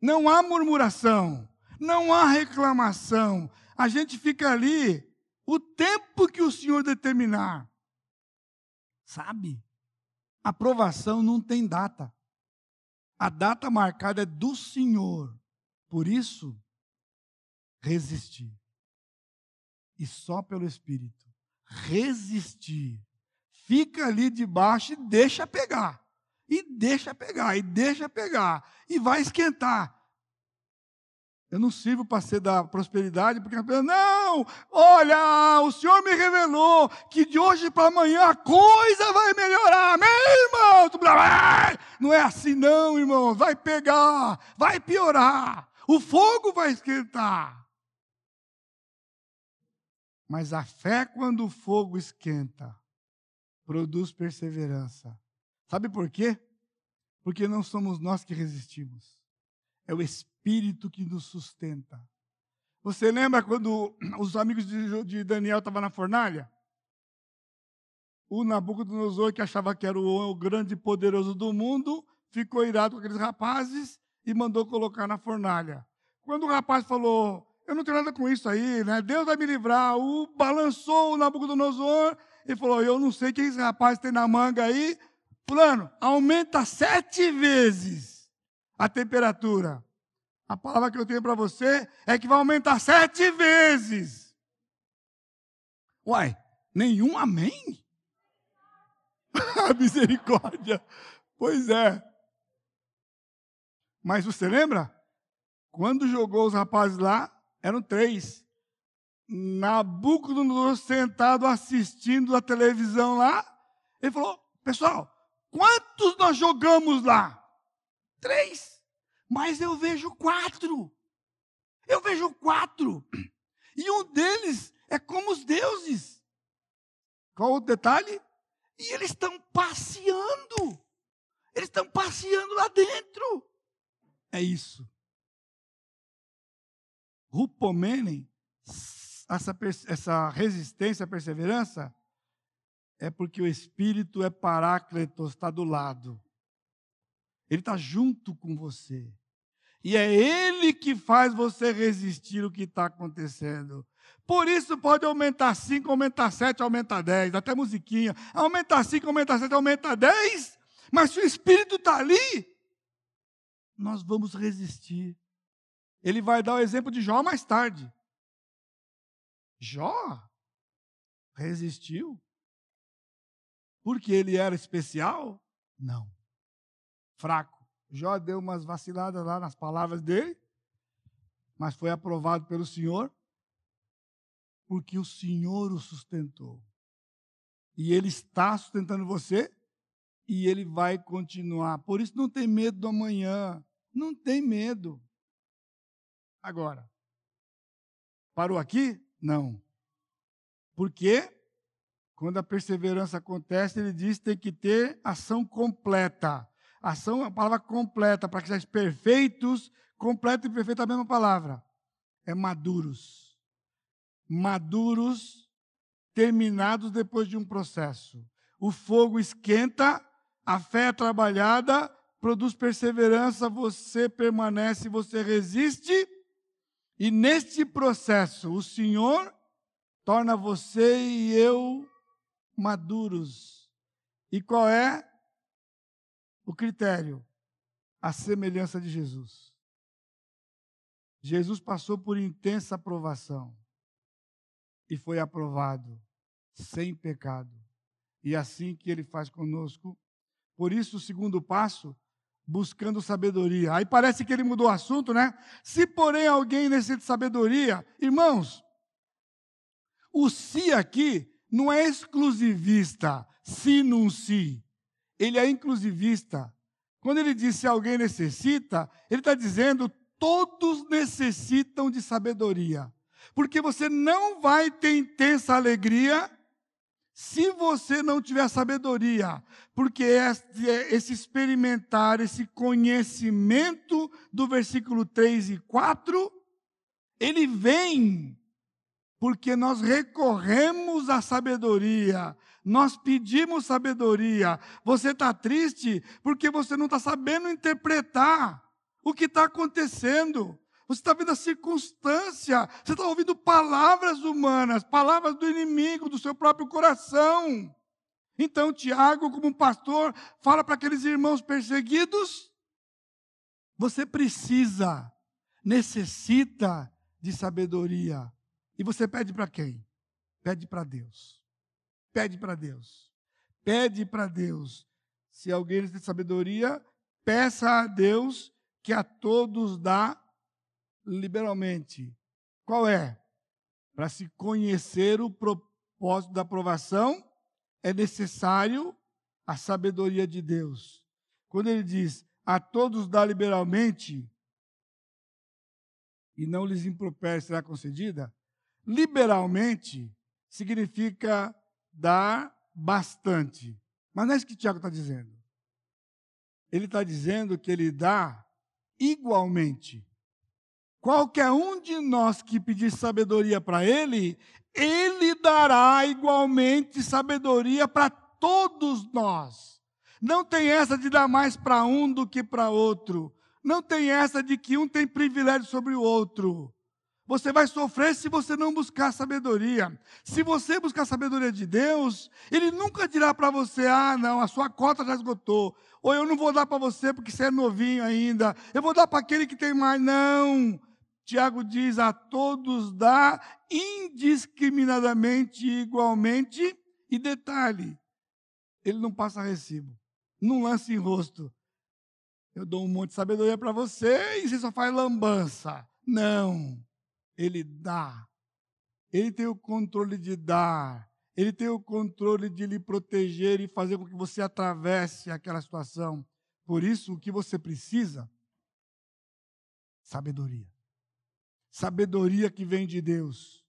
Não há murmuração, não há reclamação. A gente fica ali o tempo que o Senhor determinar. Sabe? Aprovação não tem data. A data marcada é do Senhor. Por isso, resistir. E só pelo Espírito. Resistir. Fica ali debaixo e deixa pegar. E deixa pegar, e deixa pegar. E vai esquentar. Eu não sirvo para ser da prosperidade, porque a pessoa, não, olha, o Senhor me revelou que de hoje para amanhã a coisa vai melhorar, meu irmão. Não é assim, não, irmão. Vai pegar, vai piorar. O fogo vai esquentar. Mas a fé, quando o fogo esquenta, produz perseverança. Sabe por quê? Porque não somos nós que resistimos. É o Espírito que nos sustenta. Você lembra quando <clears throat> os amigos de Daniel estavam na fornalha? O Nabucodonosor, que achava que era o grande e poderoso do mundo, ficou irado com aqueles rapazes e mandou colocar na fornalha. Quando o rapaz falou, eu não tenho nada com isso aí, né? Deus vai me livrar. O balançou o Nabucodonosor e falou, eu não sei o que esse rapaz tem na manga aí. Fulano, aumenta sete vezes a temperatura. A palavra que eu tenho para você é que vai aumentar sete vezes. Uai, nenhum amém? <laughs> misericórdia. Pois é. Mas você lembra? Quando jogou os rapazes lá, eram três. Nabucodonosor sentado assistindo a televisão lá, ele falou: Pessoal, quantos nós jogamos lá? Três. Mas eu vejo quatro. Eu vejo quatro. <clears throat> E um deles é como os deuses. Qual o detalhe? E eles estão passeando. Eles estão passeando lá dentro. É isso. Rupomenen, essa, essa resistência, perseverança, é porque o Espírito é paráclitos, está do lado. Ele está junto com você. E é Ele que faz você resistir o que está acontecendo. Por isso pode aumentar 5, aumentar 7, aumentar 10, até musiquinha. Aumentar 5, aumentar 7, aumentar 10. Mas se o Espírito está ali, nós vamos resistir. Ele vai dar o exemplo de Jó mais tarde. Jó resistiu. Porque ele era especial? Não. Fraco. Jó deu umas vaciladas lá nas palavras dele, mas foi aprovado pelo Senhor, porque o Senhor o sustentou. E Ele está sustentando você, e Ele vai continuar. Por isso, não tem medo do amanhã. Não tem medo. Agora, parou aqui? Não. Porque quando a perseverança acontece, ele diz que tem que ter ação completa. Ação é uma palavra completa, para que sejam perfeitos, completo e perfeito é a mesma palavra. É maduros. Maduros, terminados depois de um processo. O fogo esquenta, a fé é trabalhada, produz perseverança, você permanece, você resiste, e neste processo o Senhor torna você e eu maduros. E qual é o critério, a semelhança de Jesus. Jesus passou por intensa aprovação e foi aprovado sem pecado. E é assim que ele faz conosco. Por isso, o segundo passo, buscando sabedoria. Aí parece que ele mudou o assunto, né? Se porém alguém necessita de sabedoria, irmãos, o si aqui não é exclusivista, se num si ele é inclusivista. Quando ele diz se alguém necessita, ele está dizendo todos necessitam de sabedoria. Porque você não vai ter intensa alegria se você não tiver sabedoria. Porque esse experimentar, esse conhecimento do versículo 3 e 4, ele vem porque nós recorremos à sabedoria, nós pedimos sabedoria. Você está triste porque você não está sabendo interpretar o que está acontecendo. Você está vendo a circunstância, você está ouvindo palavras humanas, palavras do inimigo, do seu próprio coração. Então, Tiago, como pastor, fala para aqueles irmãos perseguidos: você precisa, necessita de sabedoria. E você pede para quem? Pede para Deus. Pede para Deus. Pede para Deus. Se alguém de sabedoria, peça a Deus que a todos dá liberalmente. Qual é? Para se conhecer o propósito da aprovação, é necessário a sabedoria de Deus. Quando ele diz a todos dá liberalmente e não lhes impropere será concedida, liberalmente significa dar bastante. Mas não é isso que Tiago está dizendo. Ele está dizendo que ele dá igualmente. Qualquer um de nós que pedir sabedoria para ele, ele dará igualmente sabedoria para todos nós. Não tem essa de dar mais para um do que para outro. Não tem essa de que um tem privilégio sobre o outro. Você vai sofrer se você não buscar sabedoria. Se você buscar sabedoria de Deus, Ele nunca dirá para você: ah, não, a sua cota já esgotou. Ou eu não vou dar para você porque você é novinho ainda. Eu vou dar para aquele que tem mais. Não. Tiago diz: a todos dá indiscriminadamente, igualmente. E detalhe: ele não passa recibo. Não lança em rosto. Eu dou um monte de sabedoria para você e você só faz lambança. Não. Ele dá. Ele tem o controle de dar. Ele tem o controle de lhe proteger e fazer com que você atravesse aquela situação. Por isso, o que você precisa? Sabedoria. sabedoria que vem de Deus.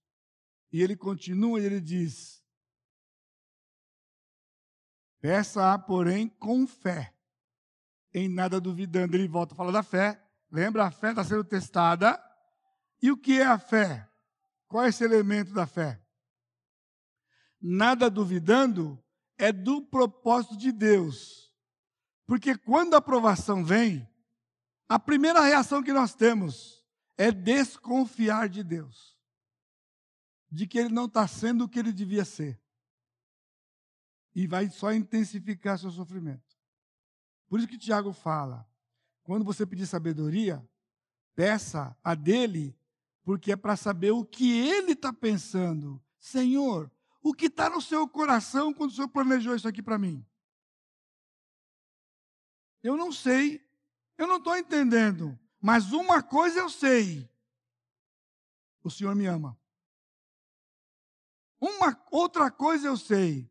E ele continua e ele diz: Peça, porém, com fé, em nada duvidando. Ele volta a falar da fé. Lembra? A fé está sendo testada. E o que é a fé? Qual é esse elemento da fé? Nada duvidando é do propósito de Deus. Porque quando a aprovação vem, a primeira reação que nós temos é desconfiar de Deus, de que Ele não está sendo o que Ele devia ser e vai só intensificar seu sofrimento. Por isso que Tiago fala: quando você pedir sabedoria, peça a dele, porque é para saber o que ele está pensando. Senhor, o que está no seu coração quando o Senhor planejou isso aqui para mim? Eu não sei, eu não estou entendendo, mas uma coisa eu sei: o Senhor me ama. Uma outra coisa eu sei: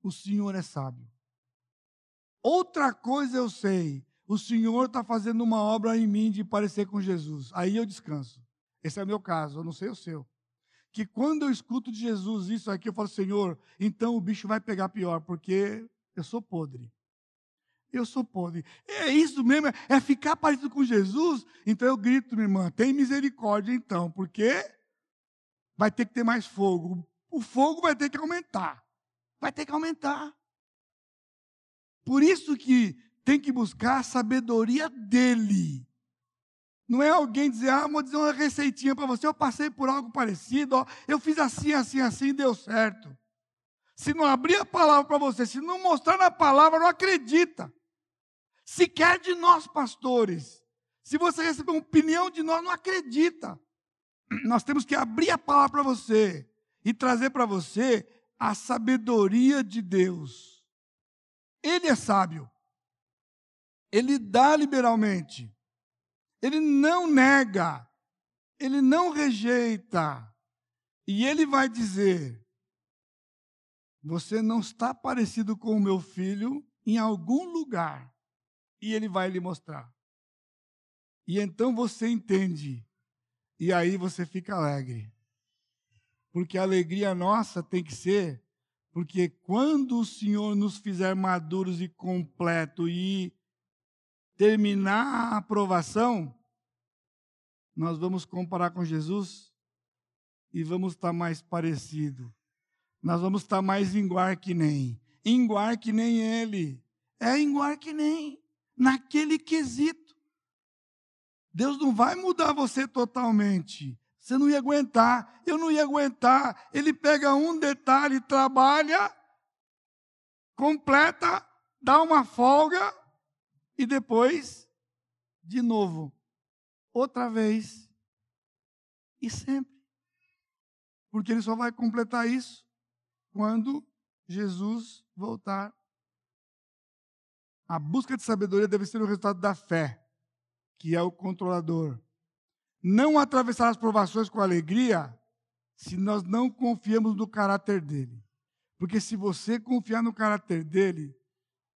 o Senhor é sábio. Outra coisa eu sei, o Senhor está fazendo uma obra em mim de parecer com Jesus. Aí eu descanso. Esse é o meu caso, eu não sei o seu. Que quando eu escuto de Jesus isso aqui, eu falo, Senhor, então o bicho vai pegar pior, porque eu sou podre. Eu sou podre. É isso mesmo, é ficar parecido com Jesus. Então eu grito, minha irmã, tem misericórdia então, porque vai ter que ter mais fogo. O fogo vai ter que aumentar vai ter que aumentar. Por isso que tem que buscar a sabedoria dele. Não é alguém dizer, ah, vou dizer uma receitinha para você, eu passei por algo parecido, ó, eu fiz assim, assim, assim, deu certo. Se não abrir a palavra para você, se não mostrar na palavra, não acredita. Se quer de nós, pastores, se você receber uma opinião de nós, não acredita. Nós temos que abrir a palavra para você e trazer para você a sabedoria de Deus. Ele é sábio. Ele dá liberalmente. Ele não nega. Ele não rejeita. E ele vai dizer: Você não está parecido com o meu filho em algum lugar. E ele vai lhe mostrar. E então você entende. E aí você fica alegre. Porque a alegria nossa tem que ser, porque quando o Senhor nos fizer maduros e completo e terminar a aprovação, nós vamos comparar com Jesus e vamos estar mais parecido. Nós vamos estar mais igual que nem. Igual que nem ele. É igual que nem. Naquele quesito. Deus não vai mudar você totalmente. Você não ia aguentar, eu não ia aguentar. Ele pega um detalhe, trabalha, completa, dá uma folga e depois, de novo, outra vez e sempre. Porque ele só vai completar isso quando Jesus voltar. A busca de sabedoria deve ser o resultado da fé, que é o controlador não atravessar as provações com alegria se nós não confiamos no caráter dele. Porque se você confiar no caráter dele,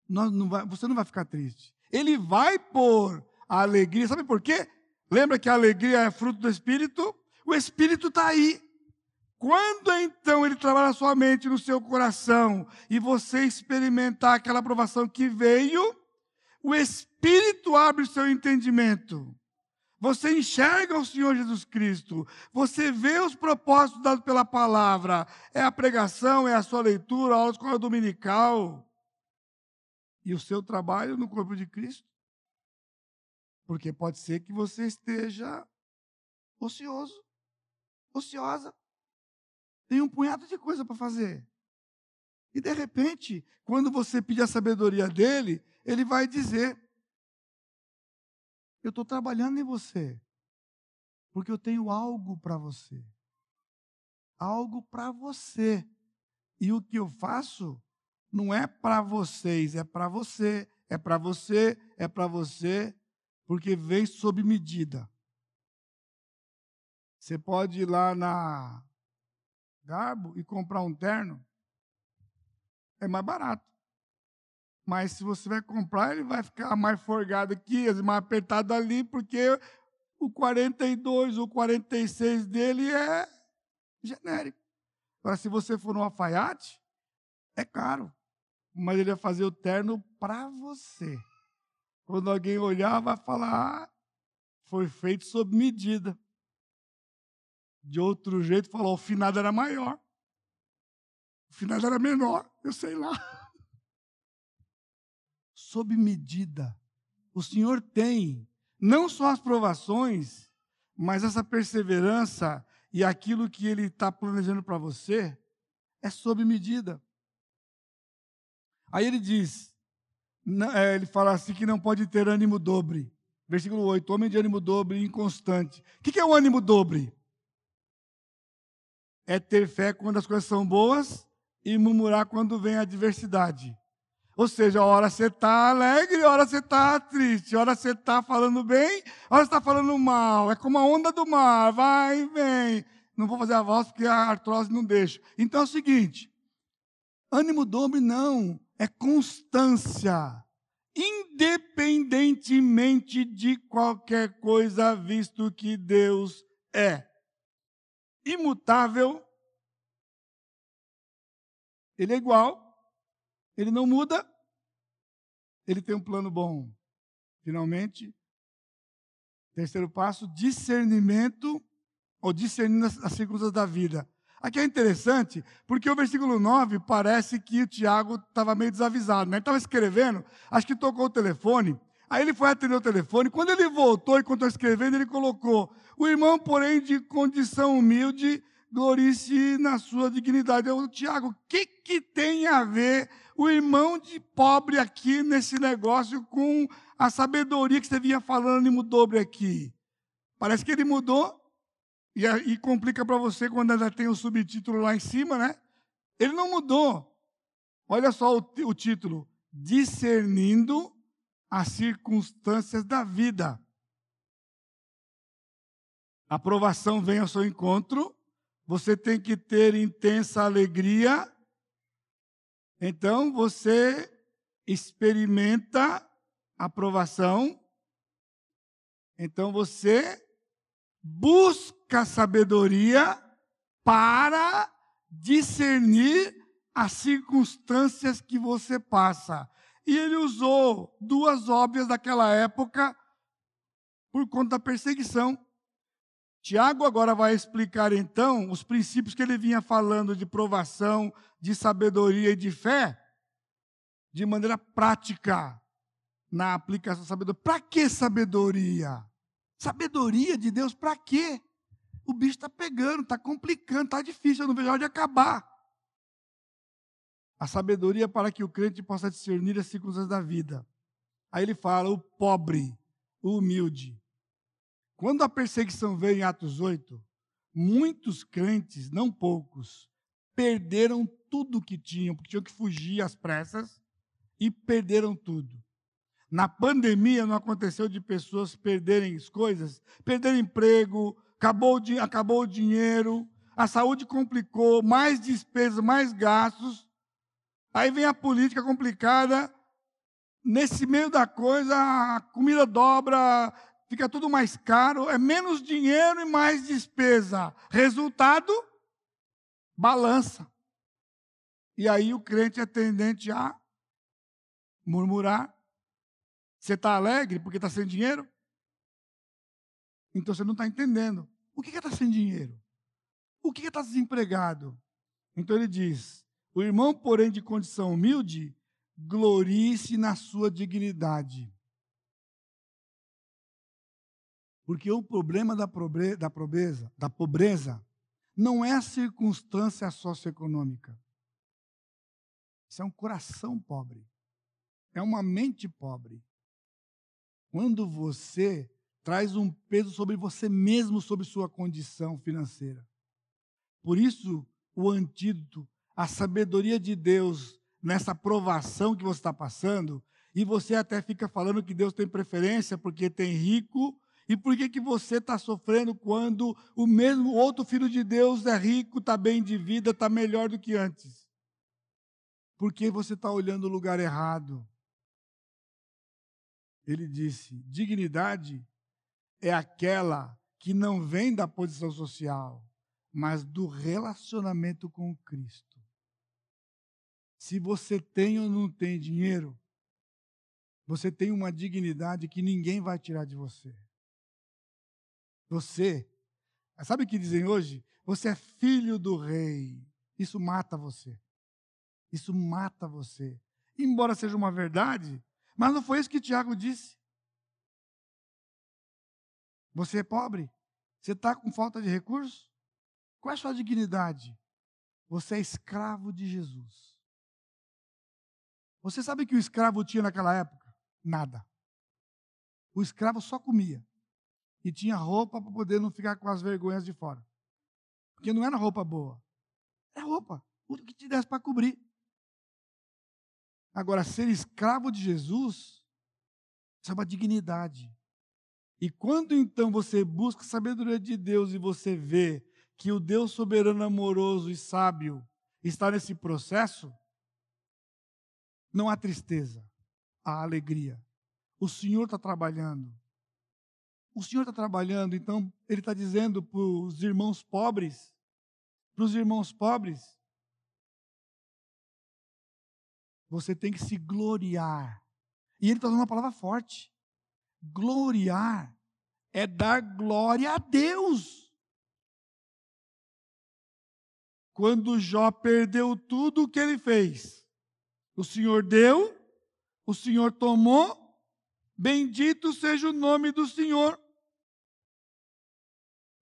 não vai, você não vai ficar triste. Ele vai pôr a alegria. Sabe por quê? Lembra que a alegria é fruto do Espírito? O Espírito está aí. Quando então ele trabalha na sua mente, no seu coração, e você experimentar aquela aprovação que veio, o Espírito abre o seu entendimento. Você enxerga o Senhor Jesus Cristo. Você vê os propósitos dados pela palavra. É a pregação, é a sua leitura, a aula escola dominical. E o seu trabalho no corpo de Cristo. Porque pode ser que você esteja ocioso, ociosa. Tem um punhado de coisa para fazer. E de repente, quando você pedir a sabedoria dele, ele vai dizer: eu estou trabalhando em você, porque eu tenho algo para você. Algo para você. E o que eu faço não é para vocês, é para você, é para você, é para você, porque vem sob medida. Você pode ir lá na Garbo e comprar um terno, é mais barato. Mas se você vai comprar, ele vai ficar mais forgado aqui, mais apertado ali, porque o 42, o 46 dele é genérico. Agora, se você for no alfaiate, é caro. Mas ele vai fazer o terno para você. Quando alguém olhar, vai falar, ah, foi feito sob medida. De outro jeito, falou, o finado era maior. O finado era menor, eu sei lá. <laughs> Sob medida. O Senhor tem não só as provações, mas essa perseverança e aquilo que Ele está planejando para você é sob medida. Aí ele diz, é, ele fala assim que não pode ter ânimo dobre. Versículo 8, homem de ânimo dobre inconstante. O que é o ânimo dobre? É ter fé quando as coisas são boas e murmurar quando vem a adversidade. Ou seja, hora você está alegre, hora você está triste, hora você está falando bem, hora você está falando mal. É como a onda do mar, vai e vem. Não vou fazer a voz porque a artrose não deixa. Então é o seguinte: ânimo dobre não, é constância. Independentemente de qualquer coisa, visto que Deus é imutável, Ele é igual ele não muda, ele tem um plano bom. Finalmente, terceiro passo, discernimento, ou discernindo as, as circunstâncias da vida. Aqui é interessante, porque o versículo 9 parece que o Tiago estava meio desavisado, né? Ele estava escrevendo, acho que tocou o telefone, aí ele foi atender o telefone, quando ele voltou e continuou escrevendo, ele colocou, o irmão, porém, de condição humilde, glorie-se na sua dignidade. Eu, Tiago, o que, que tem a ver o irmão de pobre aqui nesse negócio com a sabedoria que você vinha falando e mudou aqui. Parece que ele mudou e, e complica para você quando ainda tem o subtítulo lá em cima, né? Ele não mudou. Olha só o, o título: Discernindo as circunstâncias da vida. A aprovação vem ao seu encontro, você tem que ter intensa alegria então você experimenta aprovação. Então você busca sabedoria para discernir as circunstâncias que você passa. E ele usou duas óbvias daquela época por conta da perseguição. Tiago agora vai explicar então os princípios que ele vinha falando de provação, de sabedoria e de fé, de maneira prática, na aplicação da sabedoria. Para que sabedoria? Sabedoria de Deus, para quê? O bicho está pegando, está complicando, está difícil, eu não vejo a hora de acabar. A sabedoria para que o crente possa discernir as circunstâncias da vida. Aí ele fala: o pobre, o humilde, quando a perseguição veio em Atos 8, muitos crentes, não poucos, perderam tudo o que tinham, porque tinham que fugir às pressas e perderam tudo. Na pandemia não aconteceu de pessoas perderem as coisas, perderem emprego, acabou acabou o dinheiro, a saúde complicou, mais despesas, mais gastos. Aí vem a política complicada, nesse meio da coisa, a comida dobra, fica tudo mais caro, é menos dinheiro e mais despesa. Resultado, balança. E aí o crente é tendente a murmurar. Você está alegre porque está sem dinheiro? Então você não está entendendo. O que é estar tá sem dinheiro? O que é estar tá desempregado? Então ele diz: o irmão, porém, de condição humilde, glorie-se na sua dignidade Porque o problema da pobreza, da pobreza, da pobreza não é a circunstância socioeconômica. Isso é um coração pobre. É uma mente pobre. Quando você traz um peso sobre você mesmo, sobre sua condição financeira. Por isso, o antídoto, a sabedoria de Deus nessa provação que você está passando, e você até fica falando que Deus tem preferência porque tem rico e por que, que você está sofrendo quando o mesmo outro filho de Deus é rico, está bem de vida, está melhor do que antes? Porque você está olhando o lugar errado. Ele disse: dignidade é aquela que não vem da posição social, mas do relacionamento com Cristo. Se você tem ou não tem dinheiro, você tem uma dignidade que ninguém vai tirar de você. Você, sabe o que dizem hoje? Você é filho do rei. Isso mata você. Isso mata você. Embora seja uma verdade, mas não foi isso que Tiago disse. Você é pobre? Você está com falta de recursos? Qual é a sua dignidade? Você é escravo de Jesus. Você sabe que o escravo tinha naquela época? Nada. O escravo só comia. E tinha roupa para poder não ficar com as vergonhas de fora. Porque não era roupa boa. É roupa. O que te desse para cobrir. Agora, ser escravo de Jesus, isso é dignidade. E quando então você busca a sabedoria de Deus e você vê que o Deus soberano, amoroso e sábio está nesse processo, não há tristeza, há alegria. O Senhor está trabalhando. O Senhor está trabalhando, então Ele está dizendo para os irmãos pobres, para os irmãos pobres, você tem que se gloriar. E Ele está usando uma palavra forte. Gloriar é dar glória a Deus. Quando Jó perdeu tudo o que ele fez, o Senhor deu, o Senhor tomou, bendito seja o nome do Senhor.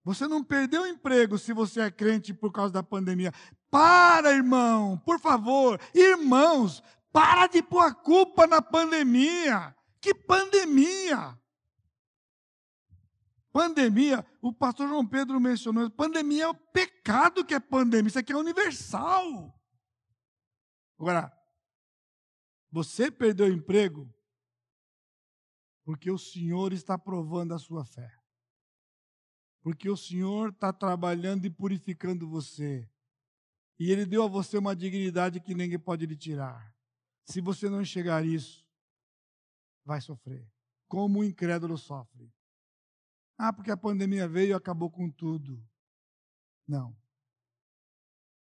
Você não perdeu o emprego se você é crente por causa da pandemia. Para, irmão, por favor, irmãos, para de pôr a culpa na pandemia. Que pandemia? Pandemia, o pastor João Pedro mencionou, pandemia é o pecado que é pandemia, isso aqui é universal. Agora, você perdeu o emprego porque o Senhor está provando a sua fé. Porque o Senhor está trabalhando e purificando você. E Ele deu a você uma dignidade que ninguém pode lhe tirar. Se você não enxergar isso, vai sofrer. Como o incrédulo sofre. Ah, porque a pandemia veio e acabou com tudo. Não.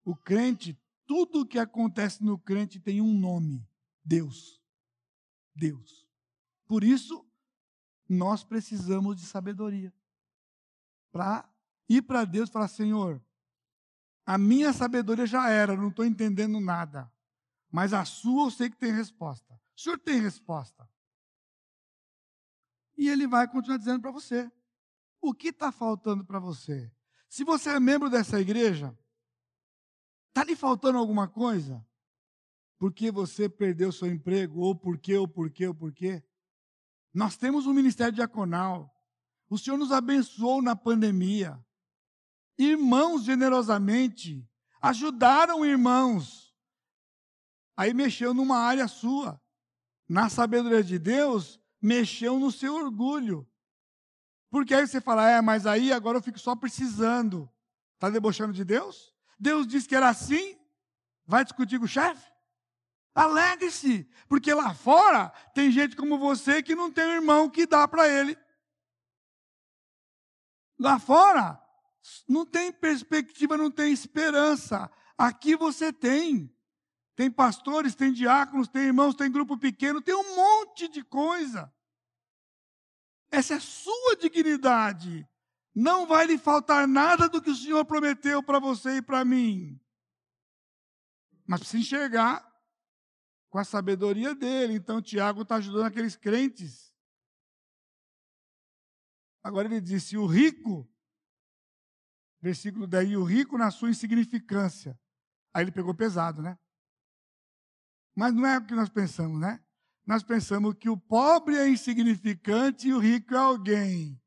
O crente, tudo o que acontece no crente tem um nome: Deus. Deus. Por isso, nós precisamos de sabedoria. Para ir para Deus e falar: Senhor, a minha sabedoria já era, não estou entendendo nada. Mas a sua eu sei que tem resposta. O senhor tem resposta. E ele vai continuar dizendo para você: o que está faltando para você? Se você é membro dessa igreja, está lhe faltando alguma coisa? Porque você perdeu seu emprego, ou por quê, ou por quê, ou por quê? Nós temos um ministério diaconal. O Senhor nos abençoou na pandemia. Irmãos generosamente ajudaram irmãos. Aí mexeu numa área sua. Na sabedoria de Deus, mexeu no seu orgulho. Porque aí você fala, é, mas aí agora eu fico só precisando. Está debochando de Deus? Deus disse que era assim? Vai discutir com o chefe? Alegre-se, porque lá fora tem gente como você que não tem um irmão que dá para ele. Lá fora não tem perspectiva, não tem esperança. Aqui você tem. Tem pastores, tem diáconos, tem irmãos, tem grupo pequeno, tem um monte de coisa. Essa é a sua dignidade. Não vai lhe faltar nada do que o Senhor prometeu para você e para mim. Mas precisa enxergar com a sabedoria dele. Então, Tiago está ajudando aqueles crentes. Agora ele disse: o rico, versículo 10, o rico na sua insignificância. Aí ele pegou pesado, né? Mas não é o que nós pensamos, né? nós pensamos que o pobre é insignificante e o rico é alguém.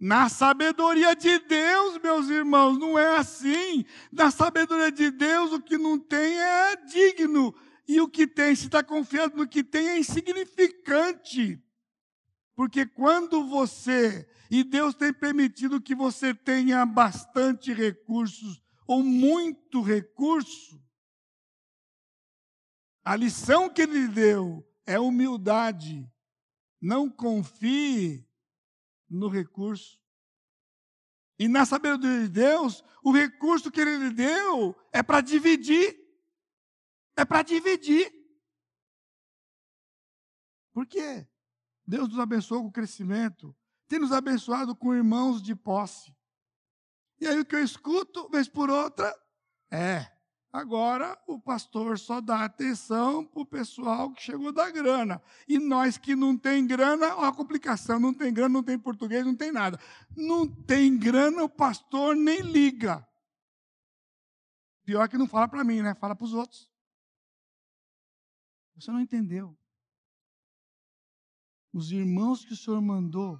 Na sabedoria de Deus, meus irmãos, não é assim. Na sabedoria de Deus, o que não tem é digno. E o que tem, se está confiando no que tem, é insignificante. Porque quando você, e Deus tem permitido que você tenha bastante recursos, ou muito recurso, a lição que Ele deu é humildade. Não confie no recurso. E na sabedoria de Deus, o recurso que Ele lhe deu é para dividir. É para dividir. Por quê? Deus nos abençoou com o crescimento, tem nos abençoado com irmãos de posse. E aí o que eu escuto, vez por outra, é, agora o pastor só dá atenção para o pessoal que chegou da grana. E nós que não tem grana, olha a complicação, não tem grana, não tem português, não tem nada. Não tem grana, o pastor nem liga. Pior que não fala para mim, né? Fala para os outros. Você não entendeu os irmãos que o Senhor mandou,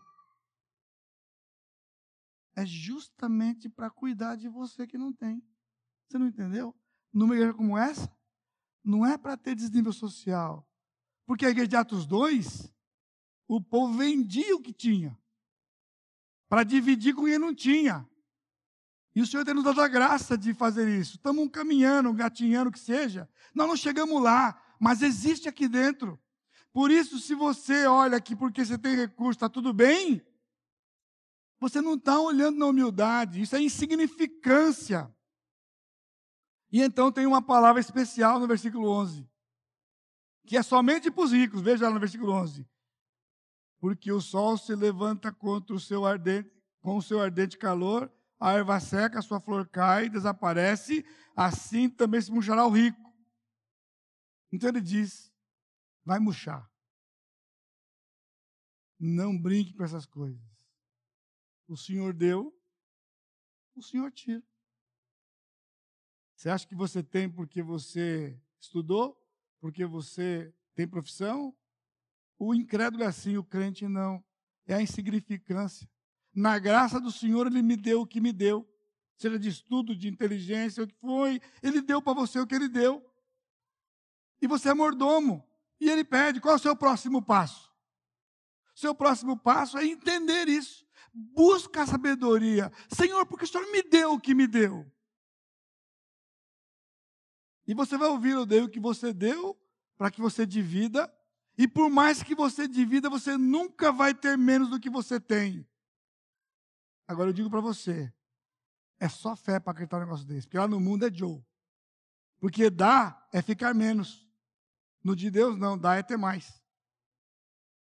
é justamente para cuidar de você que não tem. Você não entendeu? Numa igreja como essa, não é para ter desnível social. Porque a igreja de Atos 2, o povo vendia o que tinha, para dividir com quem não tinha. E o Senhor tem nos dado a graça de fazer isso. Estamos caminhando, gatinhando, que seja. Nós não chegamos lá, mas existe aqui dentro. Por isso, se você olha que porque você tem recurso está tudo bem, você não está olhando na humildade, isso é insignificância. E então tem uma palavra especial no versículo 11, que é somente para os ricos, veja lá no versículo 11. Porque o sol se levanta contra o seu ardente, com o seu ardente calor, a erva seca, a sua flor cai, desaparece, assim também se murchará o rico. Então ele diz: vai murchar. Não brinque com essas coisas. O Senhor deu, o Senhor tira. Você acha que você tem porque você estudou? Porque você tem profissão? O incrédulo é assim, o crente não. É a insignificância. Na graça do Senhor, Ele me deu o que me deu. Seja de estudo, de inteligência, o que foi. Ele deu para você o que Ele deu. E você é mordomo. E ele pede: qual é o seu próximo passo? Seu próximo passo é entender isso. Busca a sabedoria. Senhor, porque o Senhor me deu o que me deu. E você vai ouvir o Deus que você deu para que você divida. E por mais que você divida, você nunca vai ter menos do que você tem. Agora eu digo para você: é só fé para acreditar um negócio desse. Porque lá no mundo é Joe. Porque dá é ficar menos. No de Deus, não, dá é ter mais.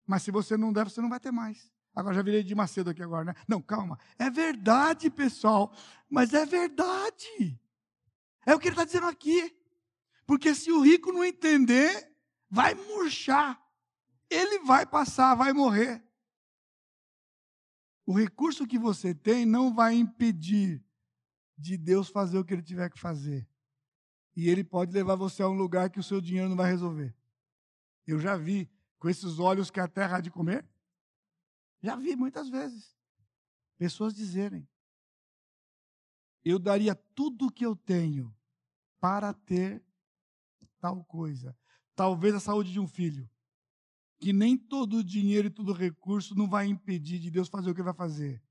Mas se você não der, você não vai ter mais. Agora já virei de Macedo aqui agora, né? Não, calma. É verdade, pessoal. Mas é verdade. É o que ele está dizendo aqui. Porque se o rico não entender, vai murchar. Ele vai passar, vai morrer. O recurso que você tem não vai impedir de Deus fazer o que ele tiver que fazer e ele pode levar você a um lugar que o seu dinheiro não vai resolver. Eu já vi com esses olhos que a terra há de comer. Já vi muitas vezes pessoas dizerem: Eu daria tudo o que eu tenho para ter tal coisa. Talvez a saúde de um filho. Que nem todo o dinheiro e todo o recurso não vai impedir de Deus fazer o que vai fazer.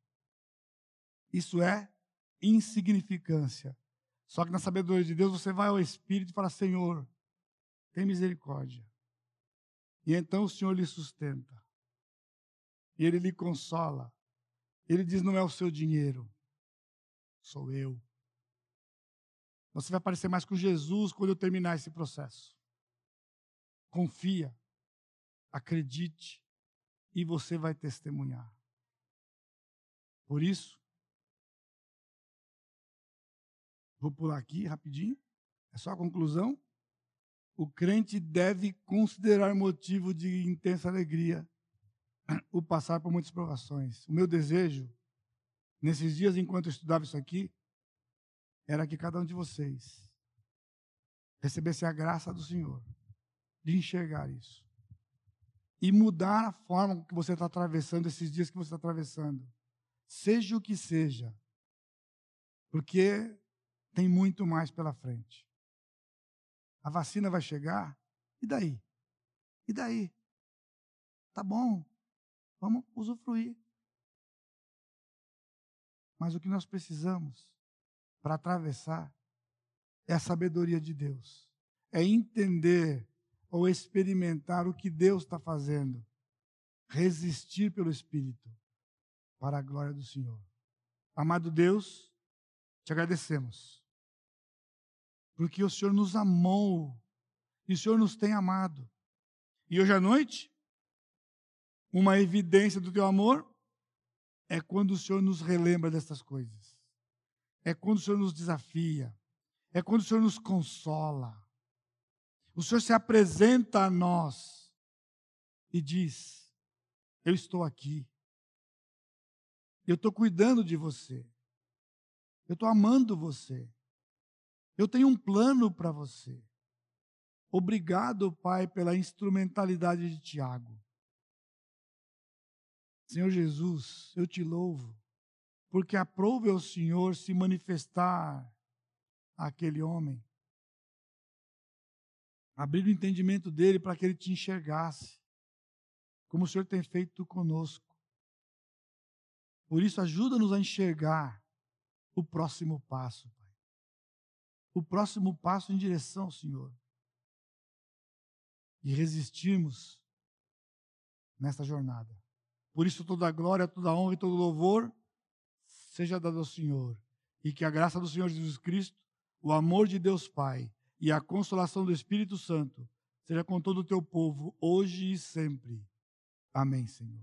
Isso é insignificância só que na sabedoria de Deus você vai ao Espírito e fala: Senhor, tem misericórdia. E então o Senhor lhe sustenta. E ele lhe consola. Ele diz: Não é o seu dinheiro, sou eu. Você vai parecer mais com Jesus quando eu terminar esse processo. Confia, acredite, e você vai testemunhar. Por isso, Vou pular aqui rapidinho. É só a conclusão. O crente deve considerar motivo de intensa alegria o passar por muitas provações. O meu desejo, nesses dias enquanto eu estudava isso aqui, era que cada um de vocês recebesse a graça do Senhor de enxergar isso e mudar a forma que você está atravessando esses dias que você está atravessando, seja o que seja, porque tem muito mais pela frente. A vacina vai chegar, e daí? E daí? Tá bom, vamos usufruir. Mas o que nós precisamos para atravessar é a sabedoria de Deus, é entender ou experimentar o que Deus está fazendo, resistir pelo Espírito, para a glória do Senhor. Amado Deus, te agradecemos, porque o Senhor nos amou e o Senhor nos tem amado. E hoje à noite, uma evidência do teu amor é quando o Senhor nos relembra dessas coisas. É quando o Senhor nos desafia. É quando o Senhor nos consola. O Senhor se apresenta a nós e diz: Eu estou aqui. Eu estou cuidando de você. Eu estou amando você. Eu tenho um plano para você. Obrigado, Pai, pela instrumentalidade de Tiago. Senhor Jesus, eu te louvo, porque aprove ao Senhor se manifestar àquele homem. Abrir o entendimento dele para que ele te enxergasse, como o Senhor tem feito conosco. Por isso, ajuda-nos a enxergar o próximo passo, Pai. O próximo passo em direção ao Senhor. E resistirmos nesta jornada. Por isso, toda a glória, toda honra e todo louvor seja dado ao Senhor. E que a graça do Senhor Jesus Cristo, o amor de Deus Pai e a consolação do Espírito Santo seja com todo o teu povo, hoje e sempre. Amém, Senhor.